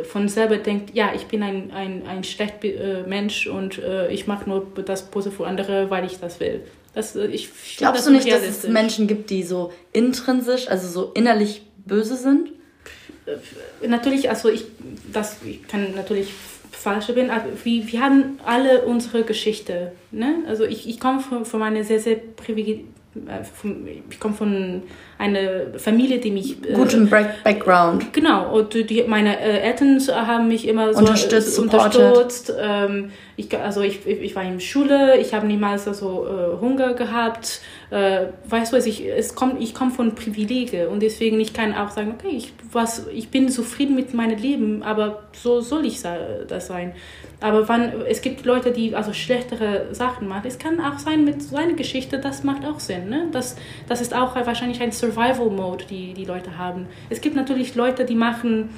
Speaker 2: von selber denkt, ja, ich bin ein, ein, ein schlechter äh, Mensch und äh, ich mache nur das Böse für andere, weil ich das will. Das, äh, ich
Speaker 1: Glaubst du nicht, dass es Menschen gibt, die so intrinsisch, also so innerlich böse sind?
Speaker 2: Äh, natürlich, also ich, das, ich kann natürlich falsch bin, aber wir, wir haben alle unsere Geschichte. Ne? Also ich, ich komme von, von einer sehr, sehr privilegierten ich komme von einer Familie, die mich
Speaker 1: äh, guten Background.
Speaker 2: Genau und die, meine äh, Eltern haben mich immer so unterstützt. unterstützt. Ähm, ich, also ich, ich war in Schule, ich habe niemals also äh, Hunger gehabt. Äh, weißt du, ich es kommt, ich komme von Privilegien und deswegen ich kann auch sagen, okay, ich was, ich bin zufrieden mit meinem Leben, aber so soll ich das sein. Aber wann, es gibt Leute, die also schlechtere Sachen machen. Es kann auch sein mit seiner Geschichte, das macht auch Sinn. Ne? Das, das ist auch wahrscheinlich ein Survival-Mode, die die Leute haben. Es gibt natürlich Leute, die machen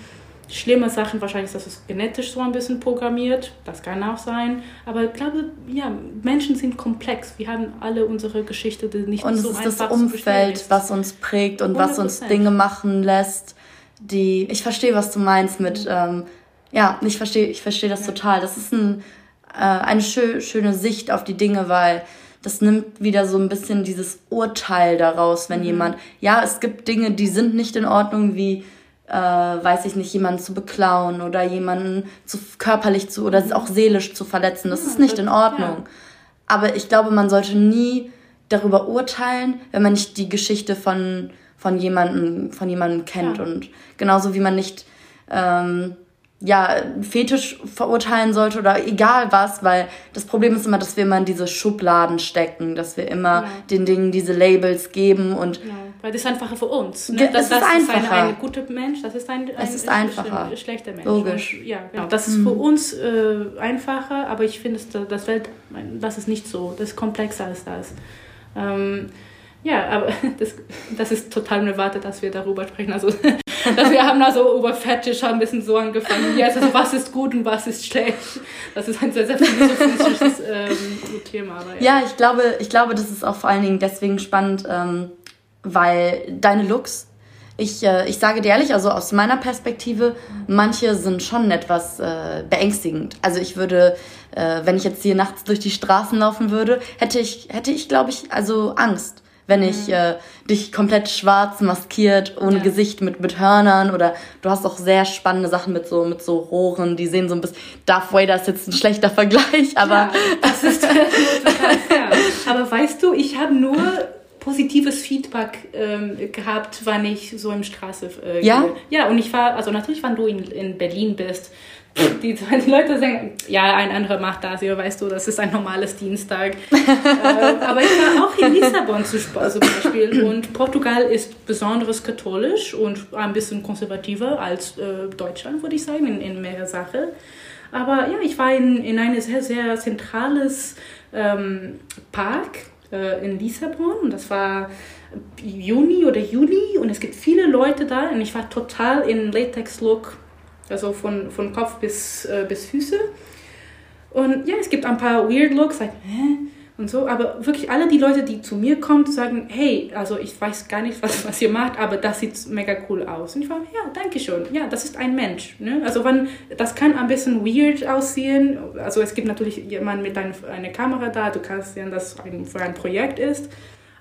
Speaker 2: schlimme Sachen. Wahrscheinlich ist das genetisch so ein bisschen programmiert. Das kann auch sein. Aber ich glaube, ja, Menschen sind komplex. Wir haben alle unsere Geschichte, die nicht
Speaker 1: und
Speaker 2: so
Speaker 1: einfach Und es ist das Umfeld, was uns prägt und 100%. was uns Dinge machen lässt. Die, ich verstehe, was du meinst mit... Ähm, ja, ich verstehe ich versteh das total. Das ist ein, äh, eine schö schöne Sicht auf die Dinge, weil das nimmt wieder so ein bisschen dieses Urteil daraus, wenn mhm. jemand, ja, es gibt Dinge, die sind nicht in Ordnung, wie, äh, weiß ich nicht, jemanden zu beklauen oder jemanden zu körperlich zu oder auch seelisch zu verletzen. Das ja, ist nicht in Ordnung. Ja. Aber ich glaube, man sollte nie darüber urteilen, wenn man nicht die Geschichte von, von jemandem, von jemandem kennt. Ja. Und genauso wie man nicht ähm, ja, Fetisch verurteilen sollte oder egal was, weil das Problem ist immer, dass wir immer in diese Schubladen stecken, dass wir immer ja. den Dingen diese Labels geben und. Ja.
Speaker 2: Weil das ist einfacher für uns. Ne? Das, das ist einfacher. Ist ein, ein guter Mensch, das ist ein, ein,
Speaker 1: ist einfacher.
Speaker 2: Sch schlechter Mensch. Logisch. Und, ja, genau. Das ist für mhm. uns äh, einfacher, aber ich finde, das Welt, das ist nicht so. Das ist komplexer als das. Ähm, ja, aber das, das ist total unerwartet, dass wir darüber sprechen. Also, dass wir haben also über Fetisch ein bisschen so angefangen. Jetzt, also was ist gut und was ist schlecht. Das ist ein sehr, sehr philosophisches ähm, Thema. Aber,
Speaker 1: ja. ja, ich glaube, ich glaube, das ist auch vor allen Dingen deswegen spannend, ähm, weil deine Looks, ich, äh, ich sage dir ehrlich, also aus meiner Perspektive, manche sind schon etwas äh, beängstigend. Also ich würde, äh, wenn ich jetzt hier nachts durch die Straßen laufen würde, hätte ich, hätte ich, glaube ich, also Angst wenn ich mhm. äh, dich komplett schwarz maskiert, ohne ja. Gesicht mit, mit Hörnern oder du hast auch sehr spannende Sachen mit so, mit so Rohren, die sehen so ein bisschen, Darth Vader ist jetzt ein schlechter Vergleich, aber... Ja, das ist
Speaker 2: total fair. Aber weißt du, ich habe nur positives Feedback ähm, gehabt, wann ich so im Straße äh, ja? Gehe. Ja, und ich war, also natürlich, wenn du in, in Berlin bist, die, die Leute sagen, ja, ein anderer macht das, ja, weißt du, das ist ein normales Dienstag. äh, aber ich war auch in Lissabon zum Beispiel und Portugal ist besonders katholisch und ein bisschen konservativer als äh, Deutschland, würde ich sagen, in, in mehrerer Sache. Aber ja, ich war in, in einem sehr, sehr zentrales ähm, Park äh, in Lissabon und das war Juni oder Juli und es gibt viele Leute da und ich war total in Latex-Look also von, von Kopf bis, äh, bis Füße. Und ja, es gibt ein paar Weird Looks, like, hä? und so. Aber wirklich alle die Leute, die zu mir kommen, sagen, hey, also ich weiß gar nicht, was, was ihr macht, aber das sieht mega cool aus. Und ich war, ja, danke schön. Ja, das ist ein Mensch. Ne? Also wenn, das kann ein bisschen weird aussehen. Also es gibt natürlich jemanden mit ein, einer Kamera da, du kannst sehen, dass ein, ein Projekt ist.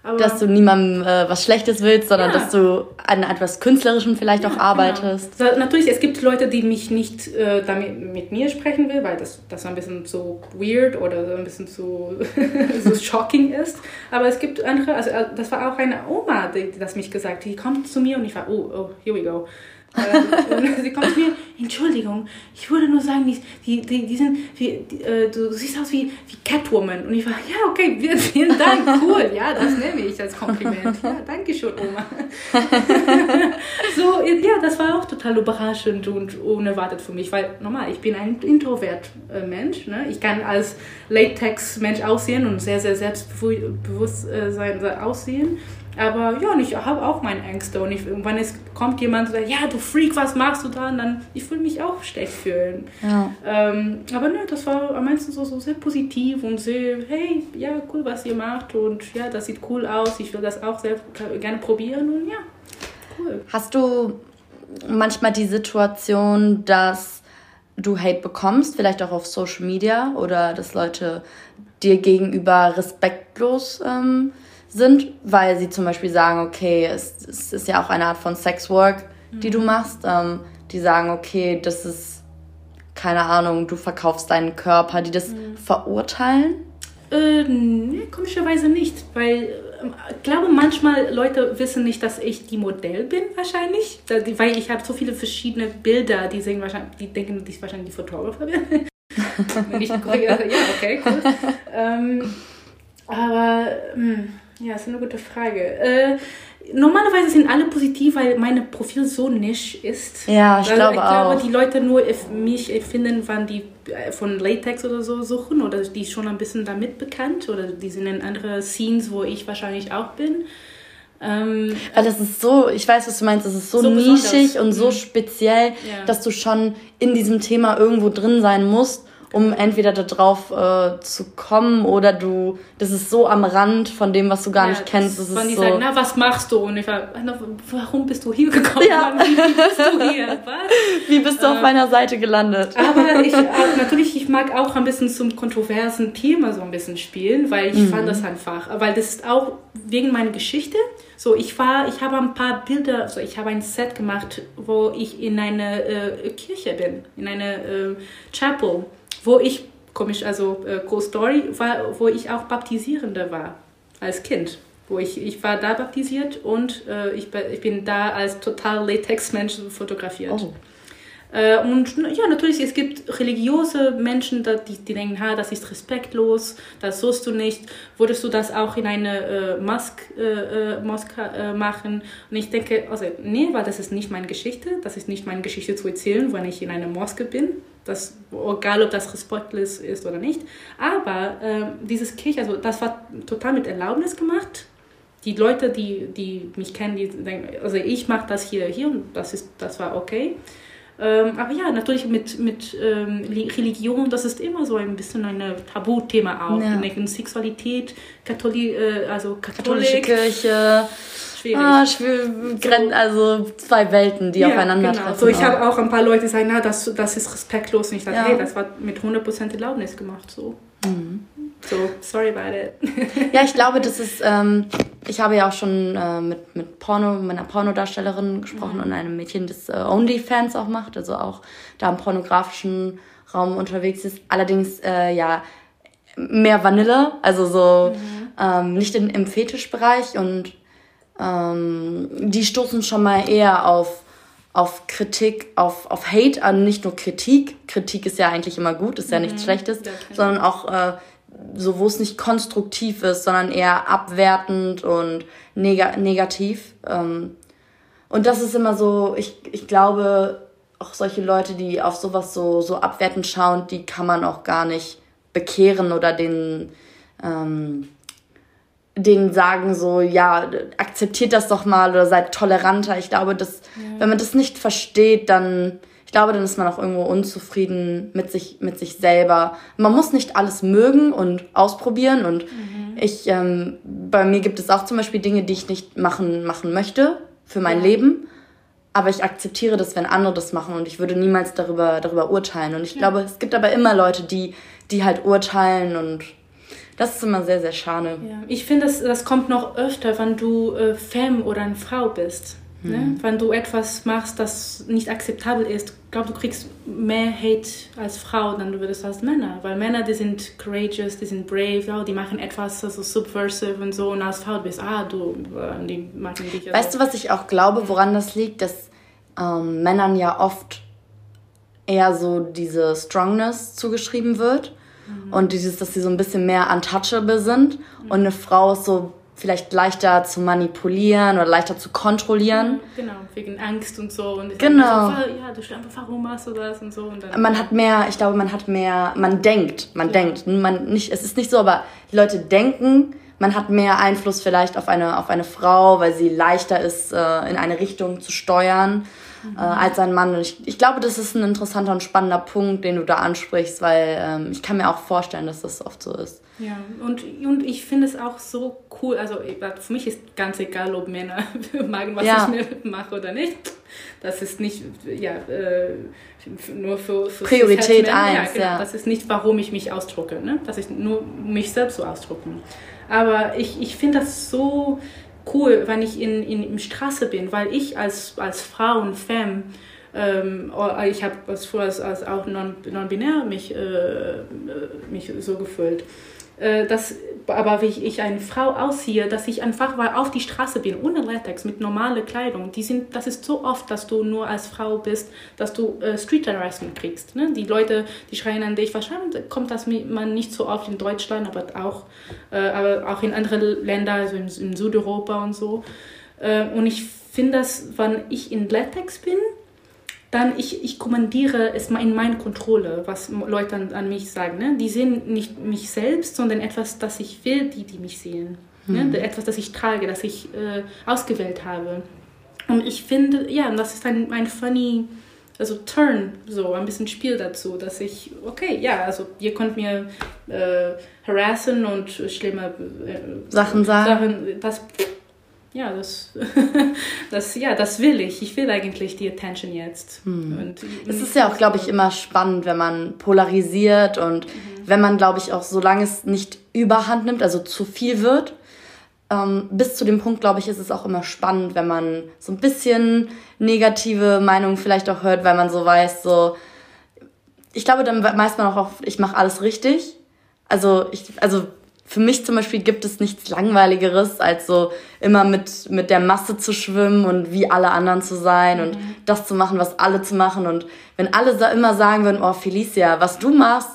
Speaker 1: Aber dass du niemandem äh, was Schlechtes willst, sondern ja. dass du an etwas Künstlerischem vielleicht ja, auch genau. arbeitest.
Speaker 2: Genau. natürlich, es gibt Leute, die mich nicht äh, damit mit mir sprechen will, weil das, das ein bisschen so weird oder so ein bisschen zu so shocking ist. Aber es gibt andere, also äh, das war auch eine Oma, die, die das mich gesagt hat. Die kommt zu mir und ich war, oh, oh, here we go. Äh, und sie kommt mir, Entschuldigung, ich würde nur sagen, die, die, die, sind, wie, die, äh, du siehst aus wie, wie Catwoman. Und ich war, ja, okay, vielen Dank, cool, ja, das nehme ich als Kompliment. Ja, danke schön, Oma. so, ja, das war auch total überraschend und unerwartet für mich, weil normal, ich bin ein Introvert-Mensch. Ne? Ich kann als Latex-Mensch aussehen und sehr, sehr selbstbewusst äh, sein, aussehen. Aber ja, und ich habe auch meine Ängste. Und ich, wenn es kommt jemand und sagt, ja, du Freak, was machst du da? Und dann, ich fühle mich auch schlecht fühlen. Ja. Ähm, aber ne, das war am meisten so, so sehr positiv und sehr, hey, ja, cool, was ihr macht. Und ja, das sieht cool aus. Ich will das auch sehr gerne probieren. Und ja,
Speaker 1: cool. Hast du manchmal die Situation, dass du Hate bekommst, vielleicht auch auf Social Media oder dass Leute dir gegenüber respektlos ähm, sind, weil sie zum Beispiel sagen, okay, es, es ist ja auch eine Art von Sexwork, die du mhm. machst. Ähm, die sagen, okay, das ist, keine Ahnung, du verkaufst deinen Körper, die das mhm. verurteilen?
Speaker 2: Äh, nee, komischerweise nicht, weil ähm, ich glaube, manchmal Leute wissen nicht, dass ich die Modell bin, wahrscheinlich. Weil ich habe so viele verschiedene Bilder, die, sehen wahrscheinlich, die denken, dass ich wahrscheinlich die Fotografin bin. ich, ja, okay, cool. ähm, aber, mh, hm, ja, ist eine gute Frage. Äh, normalerweise sind alle positiv, weil mein Profil so nisch ist. Ja, ich glaube auch. Ich glaube, die Leute nur mich finden, wann die äh, von Latex oder so suchen oder die schon ein bisschen damit bekannt oder die sind in andere Scenes, wo ich wahrscheinlich auch bin.
Speaker 1: Ähm, Weil das ist so, ich weiß, was du meinst, das ist so, so nischig und so mhm. speziell, ja. dass du schon in diesem Thema irgendwo drin sein musst um entweder darauf äh, zu kommen oder du, das ist so am Rand von dem, was du gar ja, nicht kennst. Das
Speaker 2: ist die so sagen, na, was machst du? Und ich war, warum bist du hier gekommen? Ja. Wie, bist du
Speaker 1: hier? Was? Wie bist du ähm, auf meiner Seite gelandet?
Speaker 2: Aber ich, äh, natürlich, ich mag auch ein bisschen zum kontroversen Thema so ein bisschen spielen, weil ich mhm. fand das einfach, weil das ist auch wegen meiner Geschichte. So, ich war, ich habe ein paar Bilder, so ich habe ein Set gemacht, wo ich in einer äh, Kirche bin, in einer äh, Chapel wo ich, komisch, also äh, Cool Story, war, wo ich auch Baptisierende war als Kind. Wo ich, ich war da baptisiert und äh, ich, ich bin da als total Latex-Mensch fotografiert. Oh. Äh, und ja, natürlich, es gibt religiöse Menschen, die, die denken, ha, das ist respektlos, das sollst du nicht. Würdest du das auch in eine äh, Mask, äh, äh Moska äh, machen? Und ich denke, also, nee, weil das ist nicht meine Geschichte. Das ist nicht meine Geschichte zu erzählen, wenn ich in einer Moske bin. Das, egal, ob das respektlos ist oder nicht. Aber äh, dieses Kirche, also das war total mit Erlaubnis gemacht die Leute, die, die mich kennen, die denken, also ich mache das hier, hier und das, ist, das war okay. Ähm, aber ja, natürlich mit, mit ähm, Religion, das ist immer so ein bisschen ein Tabuthema auch. Ja. In Sexualität, Katholi äh, also Katholik, katholische Kirche.
Speaker 1: Schwierig. Ah, schwierig. Also zwei Welten, die ja, aufeinandertreffen.
Speaker 2: Genau. So, ich habe auch ein paar Leute, die sagen, na, das, das ist respektlos. Und ich dachte, ja. hey, das war mit 100% Erlaubnis gemacht. So. Mhm. So, sorry about it.
Speaker 1: ja, ich glaube, das ist, ähm, ich habe ja auch schon äh, mit, mit Porno, meiner Pornodarstellerin gesprochen mhm. und einem Mädchen, das äh, OnlyFans auch macht, also auch da im pornografischen Raum unterwegs ist. Allerdings, äh, ja, mehr Vanille, also so mhm. ähm, nicht in, im Fetischbereich und ähm, die stoßen schon mal eher auf auf Kritik, auf, auf Hate an, nicht nur Kritik. Kritik ist ja eigentlich immer gut, ist ja mhm. nichts Schlechtes, ja, sondern auch äh, so, wo es nicht konstruktiv ist, sondern eher abwertend und neg negativ. Ähm, und das ist immer so, ich, ich glaube, auch solche Leute, die auf sowas so, so abwertend schauen, die kann man auch gar nicht bekehren oder den, ähm, denen sagen so, ja, akzeptiert das doch mal oder seid toleranter. Ich glaube, dass, ja. wenn man das nicht versteht, dann, glaube, dann ist man auch irgendwo unzufrieden mit sich, mit sich selber. Man muss nicht alles mögen und ausprobieren. Und mhm. ich, ähm, bei mir gibt es auch zum Beispiel Dinge, die ich nicht machen, machen möchte für mein ja. Leben. Aber ich akzeptiere das, wenn andere das machen und ich würde niemals darüber, darüber urteilen. Und ich ja. glaube, es gibt aber immer Leute, die, die halt urteilen und das ist immer sehr, sehr schade.
Speaker 2: Ja. Ich finde, das, das kommt noch öfter, wenn du äh, Femme oder eine Frau bist. Mhm. Ne? Hm. Wenn du etwas machst, das nicht akzeptabel ist, glaube du kriegst mehr Hate als Frau, dann du würdest als Männer. Weil Männer, die sind courageous, die sind brave, ja, die machen etwas also subversive und so. Und als Frau bist, ah, du, äh, die machen
Speaker 1: dich. Also. Weißt du, was ich auch glaube, woran das liegt? Dass ähm, Männern ja oft eher so diese Strongness zugeschrieben wird. Mhm. Und dieses, dass sie so ein bisschen mehr untouchable sind. Mhm. Und eine Frau ist so vielleicht leichter zu manipulieren oder leichter zu kontrollieren.
Speaker 2: Genau, wegen Angst und so. Und
Speaker 1: genau.
Speaker 2: So, ja, du einfach, warum machst du das und so. Und
Speaker 1: dann, man hat mehr, ich glaube, man hat mehr, man denkt, man ja. denkt. Man nicht, es ist nicht so, aber die Leute denken, man hat mehr Einfluss vielleicht auf eine, auf eine Frau, weil sie leichter ist, äh, in eine Richtung zu steuern mhm. äh, als ein Mann. Und ich, ich glaube, das ist ein interessanter und spannender Punkt, den du da ansprichst, weil ähm, ich kann mir auch vorstellen, dass das oft so ist.
Speaker 2: Ja, und, und ich finde es auch so cool, also für mich ist ganz egal, ob Männer magen, was ja. ich mache oder nicht. Das ist nicht, ja, äh, nur für, für Priorität eins, ja, genau. ja. Das ist nicht, warum ich mich ausdrucke, ne? Das ist nur mich selbst zu ausdrucken. Aber ich, ich finde das so cool, wenn ich in, in, in Straße bin, weil ich als, als Frau und Femme, ähm, oh, ich habe als als, als auch non-binär non mich, äh, mich so gefühlt. Äh, dass, aber wie ich eine Frau ausziehe, dass ich einfach weil auf die Straße bin, ohne Latex, mit normaler Kleidung. Die sind, das ist so oft, dass du nur als Frau bist, dass du äh, Street Harassment kriegst. Ne? Die Leute, die schreien an dich. Wahrscheinlich kommt das man nicht so oft in Deutschland, aber auch, äh, aber auch in anderen Ländern, also in, in Südeuropa und so. Äh, und ich finde das, wenn ich in Latex bin, dann ich, ich kommandiere es mal in meine Kontrolle, was Leute an, an mich sagen. Ne? Die sehen nicht mich selbst, sondern etwas, das ich will, die, die mich sehen. Ne? Mhm. Ne? Etwas, das ich trage, das ich äh, ausgewählt habe. Und ich finde, ja, das ist ein, ein funny, also Turn, so ein bisschen Spiel dazu, dass ich, okay, ja, also ihr könnt mir äh, harassen und schlimme äh,
Speaker 1: Sachen sagen.
Speaker 2: Sachen, das ja, das, das, ja, das will ich. Ich will eigentlich die Attention jetzt.
Speaker 1: Hm. Und es ist ja auch, glaube ich, immer spannend, wenn man polarisiert und mhm. wenn man, glaube ich, auch solange es nicht überhand nimmt, also zu viel wird, ähm, bis zu dem Punkt, glaube ich, ist es auch immer spannend, wenn man so ein bisschen negative Meinungen vielleicht auch hört, weil man so weiß, so, ich glaube, dann weiß man auch, oft, ich mache alles richtig. Also ich, also für mich zum Beispiel gibt es nichts Langweiligeres, als so immer mit, mit der Masse zu schwimmen und wie alle anderen zu sein mhm. und das zu machen, was alle zu machen. Und wenn alle immer sagen würden, oh Felicia, was du machst,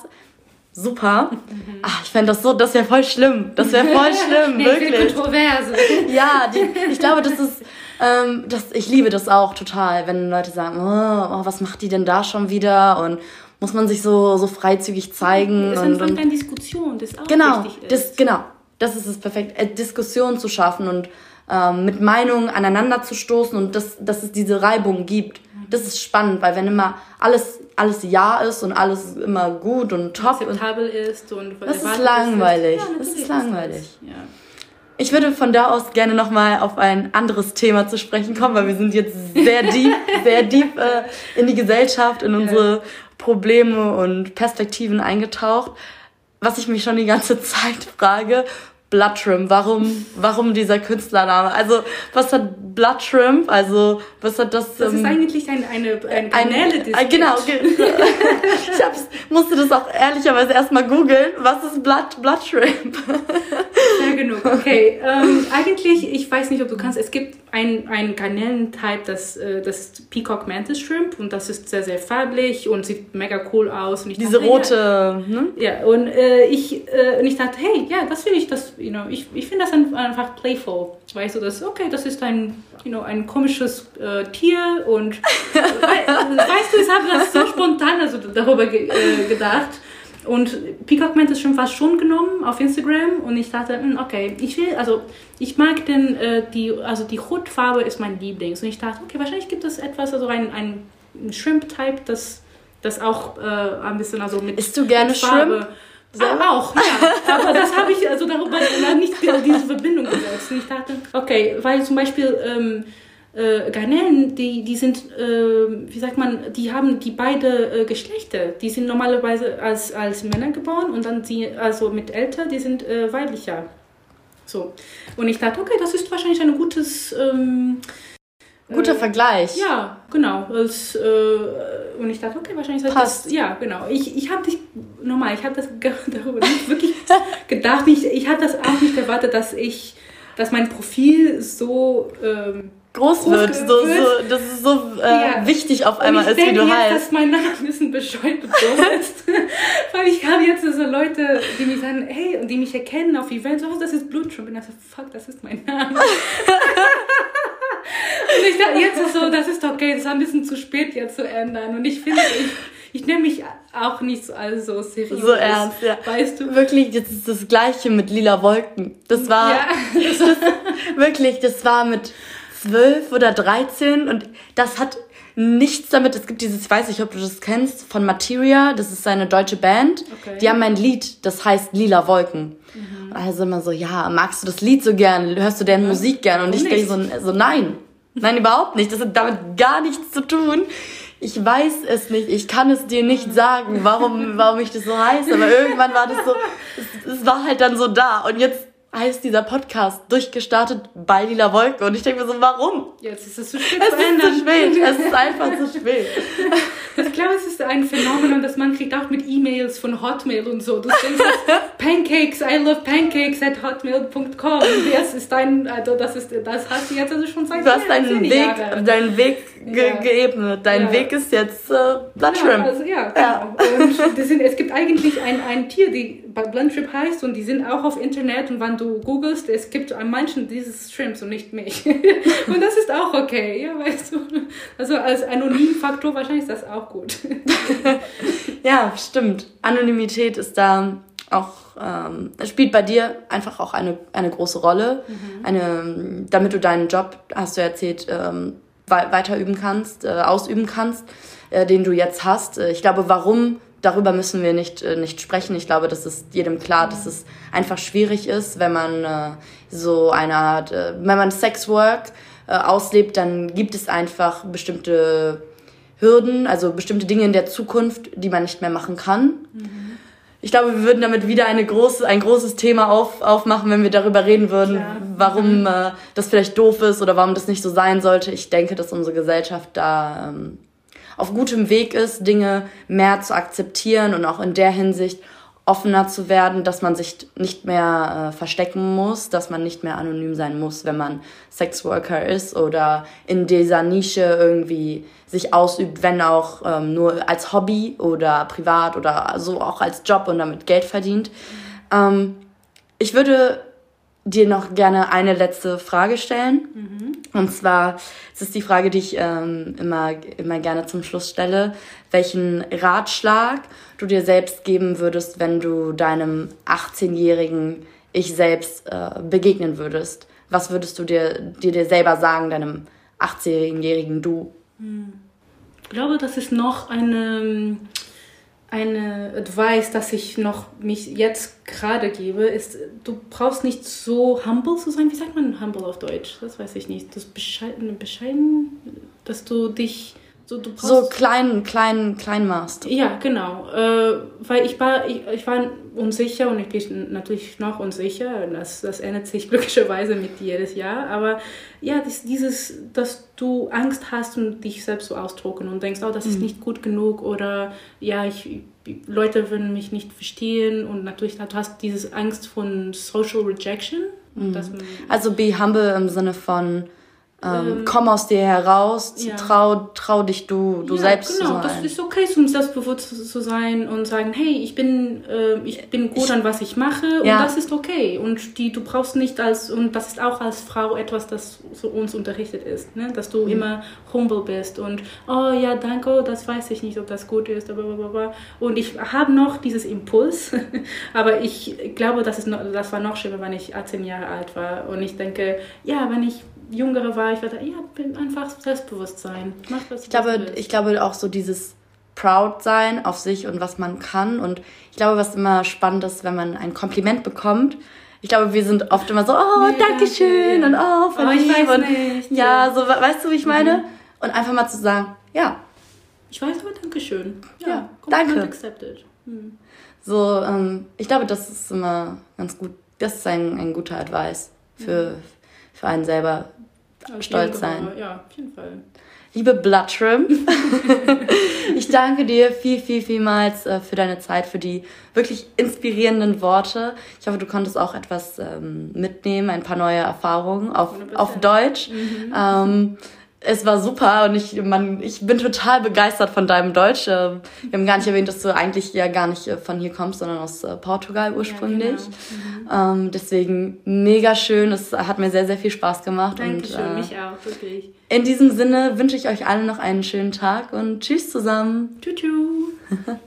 Speaker 1: super. Mhm. Ach, ich fände das so, das wäre voll schlimm. Das wäre voll schlimm, nee, wirklich. Kontroverse. Ja, die, ich glaube, das ist, ähm, das, ich liebe das auch total, wenn Leute sagen, oh, oh, was macht die denn da schon wieder? Und muss man sich so, so freizügig zeigen.
Speaker 2: Es ist eine Diskussion, das auch
Speaker 1: genau, wichtig ist. Das, genau, das ist es perfekt, äh, Diskussion zu schaffen und ähm, mit Meinungen aneinander zu stoßen und das, dass es diese Reibung gibt. Das ist spannend, weil wenn immer alles, alles Ja ist und alles immer gut und top
Speaker 2: akzeptabel ist und
Speaker 1: das ist langweilig. Ja, das ist langweilig. Ja. Ich würde von da aus gerne nochmal auf ein anderes Thema zu sprechen kommen, weil wir sind jetzt sehr deep, sehr deep äh, in die Gesellschaft, in unsere Probleme und Perspektiven eingetaucht. Was ich mich schon die ganze Zeit frage, Bloodshrimp, warum, warum dieser Künstlername? Also, was hat Bloodshrimp, also, was hat das?
Speaker 2: Das ähm, ist eigentlich ein, eine, eine Kanäle
Speaker 1: ein, Genau, ich hab's, musste das auch ehrlicherweise erstmal googeln. Was ist Blood, Bloodshrimp?
Speaker 2: Sehr genug, okay. Ähm, eigentlich, ich weiß nicht, ob du kannst, es gibt ein, ein Garnelen-Type, das, äh, das ist Peacock Mantis Shrimp und das ist sehr, sehr farblich und sieht mega cool aus.
Speaker 1: Diese dachte, rote, ja, ne?
Speaker 2: Ja, und, äh, ich, äh, und ich dachte, hey, ja, das finde ich, das, you know, ich, ich finde das einfach playful. Weißt du, das, okay, das ist ein, you know, ein komisches äh, Tier und we, weißt du, ich habe das so spontan also darüber ge äh, gedacht. Und Peacock Mint ist schon fast schon genommen auf Instagram und ich dachte, hm, okay, ich will, also ich mag den, äh, die, also die Hautfarbe ist mein Lieblings und ich dachte, okay, wahrscheinlich gibt es etwas, also ein, ein Shrimp-Type, das, das auch äh, ein bisschen also mit.
Speaker 1: Isst du gerne Shrimp?
Speaker 2: Selber? Auch, ja. Aber das habe ich also darüber nicht diese Verbindung gesetzt. Ich dachte, okay, weil zum Beispiel ähm, äh, Garnelen, die, die sind, äh, wie sagt man, die haben die beide äh, Geschlechter. Die sind normalerweise als, als Männer geboren und dann die, also mit älter, die sind äh, weiblicher. So. Und ich dachte, okay, das ist wahrscheinlich ein gutes. Ähm,
Speaker 1: Guter äh, Vergleich.
Speaker 2: Ja, genau. Als, äh, und ich dachte, okay, wahrscheinlich ist das. Ja, genau. Ich, ich habe dich, nochmal, ich habe das darüber nicht wirklich gedacht. Ich, ich hatte das auch nicht erwartet, dass ich, dass mein Profil so. Ähm,
Speaker 1: groß, wird, so, so, dass es so äh, ja. wichtig auf einmal ist, wie du jetzt, heißt.
Speaker 2: dass mein Name ein bisschen bescheuert ist. Weil ich habe jetzt so Leute, die mich sagen, hey, und die mich erkennen auf Events, oh, das ist Blutschirm. Und ich so, fuck, das ist mein Name. und ich dachte, jetzt ist so, das ist okay, das ist ein bisschen zu spät jetzt zu ändern. Und ich finde, ich, ich nehme mich auch nicht so alles so seriös.
Speaker 1: So ernst, ja. Weißt du? Wirklich, jetzt ist das Gleiche mit lila Wolken. Das war, ja. das, wirklich, das war mit zwölf oder dreizehn und das hat nichts damit. Es gibt dieses, ich weiß nicht, ob du das kennst, von Materia, das ist eine deutsche Band. Okay. Die haben ein Lied, das heißt Lila Wolken. Mhm. Also immer so, ja, magst du das Lied so gern? Hörst du deren ja. Musik gern? Und ich denke so, so, nein. Nein, überhaupt nicht. Das hat damit gar nichts zu tun. Ich weiß es nicht. Ich kann es dir nicht sagen, warum, warum ich das so heiße. Aber irgendwann war das so, es, es war halt dann so da. Und jetzt heißt dieser Podcast durchgestartet bei Lila Wolke und ich denke mir so, warum?
Speaker 2: Jetzt ist es zu spät.
Speaker 1: Es ist zu spät. Es ist einfach zu spät.
Speaker 2: Ich glaube, es ist ein Phänomen, das man kriegt auch mit E-Mails von Hotmail und so. Du denkst, Pancakes, I love pancakes at hotmail.com. Das ist dein, also das ist, das hast du jetzt also schon seit
Speaker 1: Du hast deinen Weg, Jahre. deinen Weg ge ja. geebnet. Dein ja. Weg ist jetzt äh, Bloodshrimp.
Speaker 2: Ja, also, ja, genau. Und sind, es gibt eigentlich ein, ein Tier, die Bloodshrimp heißt und die sind auch auf Internet und wenn du googelst, es gibt an manchen dieses Shrimps und nicht mich. und das ist auch okay, ja, weißt du. Also als Anonymfaktor wahrscheinlich ist das auch gut.
Speaker 1: ja, stimmt. Anonymität ist da auch ähm, spielt bei dir einfach auch eine, eine große Rolle. Mhm. Eine, damit du deinen Job, hast du erzählt, ähm, weiter üben kannst, äh, ausüben kannst, äh, den du jetzt hast. Äh, ich glaube, warum, darüber müssen wir nicht, äh, nicht sprechen. Ich glaube, das ist jedem klar, dass es einfach schwierig ist, wenn man äh, so eine Art, äh, wenn man Sexwork äh, auslebt, dann gibt es einfach bestimmte Hürden, also bestimmte Dinge in der Zukunft, die man nicht mehr machen kann. Mhm ich glaube, wir würden damit wieder eine große, ein großes Thema auf, aufmachen, wenn wir darüber reden würden, Klar. warum äh, das vielleicht doof ist oder warum das nicht so sein sollte. Ich denke, dass unsere Gesellschaft da ähm, auf gutem Weg ist, Dinge mehr zu akzeptieren und auch in der Hinsicht offener zu werden, dass man sich nicht mehr äh, verstecken muss, dass man nicht mehr anonym sein muss, wenn man Sexworker ist oder in dieser Nische irgendwie sich ausübt, wenn auch ähm, nur als Hobby oder privat oder so auch als Job und damit Geld verdient. Ähm, ich würde dir noch gerne eine letzte Frage stellen. Mhm. Und zwar es ist die Frage, die ich ähm, immer, immer gerne zum Schluss stelle. Welchen Ratschlag du dir selbst geben würdest, wenn du deinem 18-jährigen Ich selbst äh, begegnen würdest? Was würdest du dir, dir, dir selber sagen, deinem 18-jährigen Du?
Speaker 2: Ich glaube, das ist noch eine, eine Advice, das ich noch mich jetzt gerade gebe, ist, du brauchst nicht so humble zu sein. Wie sagt man humble auf Deutsch? Das weiß ich nicht. Das bescheiden, bescheiden dass du dich
Speaker 1: so, du so klein, klein, klein machst.
Speaker 2: Ja, genau. Äh, weil ich war, ich, ich war unsicher und ich bin natürlich noch unsicher. Das, das ändert sich glücklicherweise mit jedes Jahr. Aber ja, das, dieses, dass du Angst hast und dich selbst so ausdrucken und denkst, oh, das ist mhm. nicht gut genug oder ja, ich, Leute würden mich nicht verstehen und natürlich du hast dieses Angst von Social Rejection.
Speaker 1: Mhm. also be humble im Sinne von ähm, ähm, komm aus dir heraus, ja. trau, trau dich du, du ja, selbst
Speaker 2: genau.
Speaker 1: zu sein.
Speaker 2: Das ist okay, um selbstbewusst zu sein und sagen, hey, ich bin, äh, ich bin gut ich, an was ich mache und ja. das ist okay. Und die, du brauchst nicht als, und das ist auch als Frau etwas, das so uns unterrichtet ist, ne? dass du mhm. immer humble bist und, oh ja, danke, das weiß ich nicht, ob das gut ist, blablabla. und ich habe noch dieses Impuls, aber ich glaube, das, ist noch, das war noch schlimmer, wenn ich 18 Jahre alt war und ich denke, ja, wenn ich jüngere war, ich war da, ja, bin einfach Selbstbewusstsein. Mach was
Speaker 1: ich glaube, ich glaube auch so dieses proud sein auf sich und was man kann. Und ich glaube, was immer spannend ist, wenn man ein Kompliment bekommt. Ich glaube, wir sind oft immer so, oh, nee, danke schön und oh, voll oh, ich weiß und nicht. ja, so, weißt du, wie ich meine? Mhm. Und einfach mal zu sagen, ja.
Speaker 2: Ich weiß aber, danke schön.
Speaker 1: Ja, ja danke. Accepted. Mhm. So, ähm, ich glaube, das ist immer ganz gut. Das ist ein, ein guter Advice für, mhm. für einen selber stolz sein.
Speaker 2: Ja, auf jeden Fall.
Speaker 1: Liebe Bloodshrimp, ich danke dir viel, viel, vielmals äh, für deine Zeit, für die wirklich inspirierenden Worte. Ich hoffe, du konntest auch etwas ähm, mitnehmen, ein paar neue Erfahrungen auf, auf Deutsch. Mhm. Ähm, es war super und ich, man, ich bin total begeistert von deinem Deutsch. Ähm, wir haben gar nicht erwähnt, dass du eigentlich ja gar nicht äh, von hier kommst, sondern aus äh, Portugal ursprünglich. Ja, genau. mhm. deswegen mega schön. Es hat mir sehr, sehr viel Spaß gemacht.
Speaker 2: Dankeschön, und, äh, mich auch, wirklich.
Speaker 1: In diesem Sinne wünsche ich euch allen noch einen schönen Tag und tschüss zusammen.
Speaker 2: Tschüss.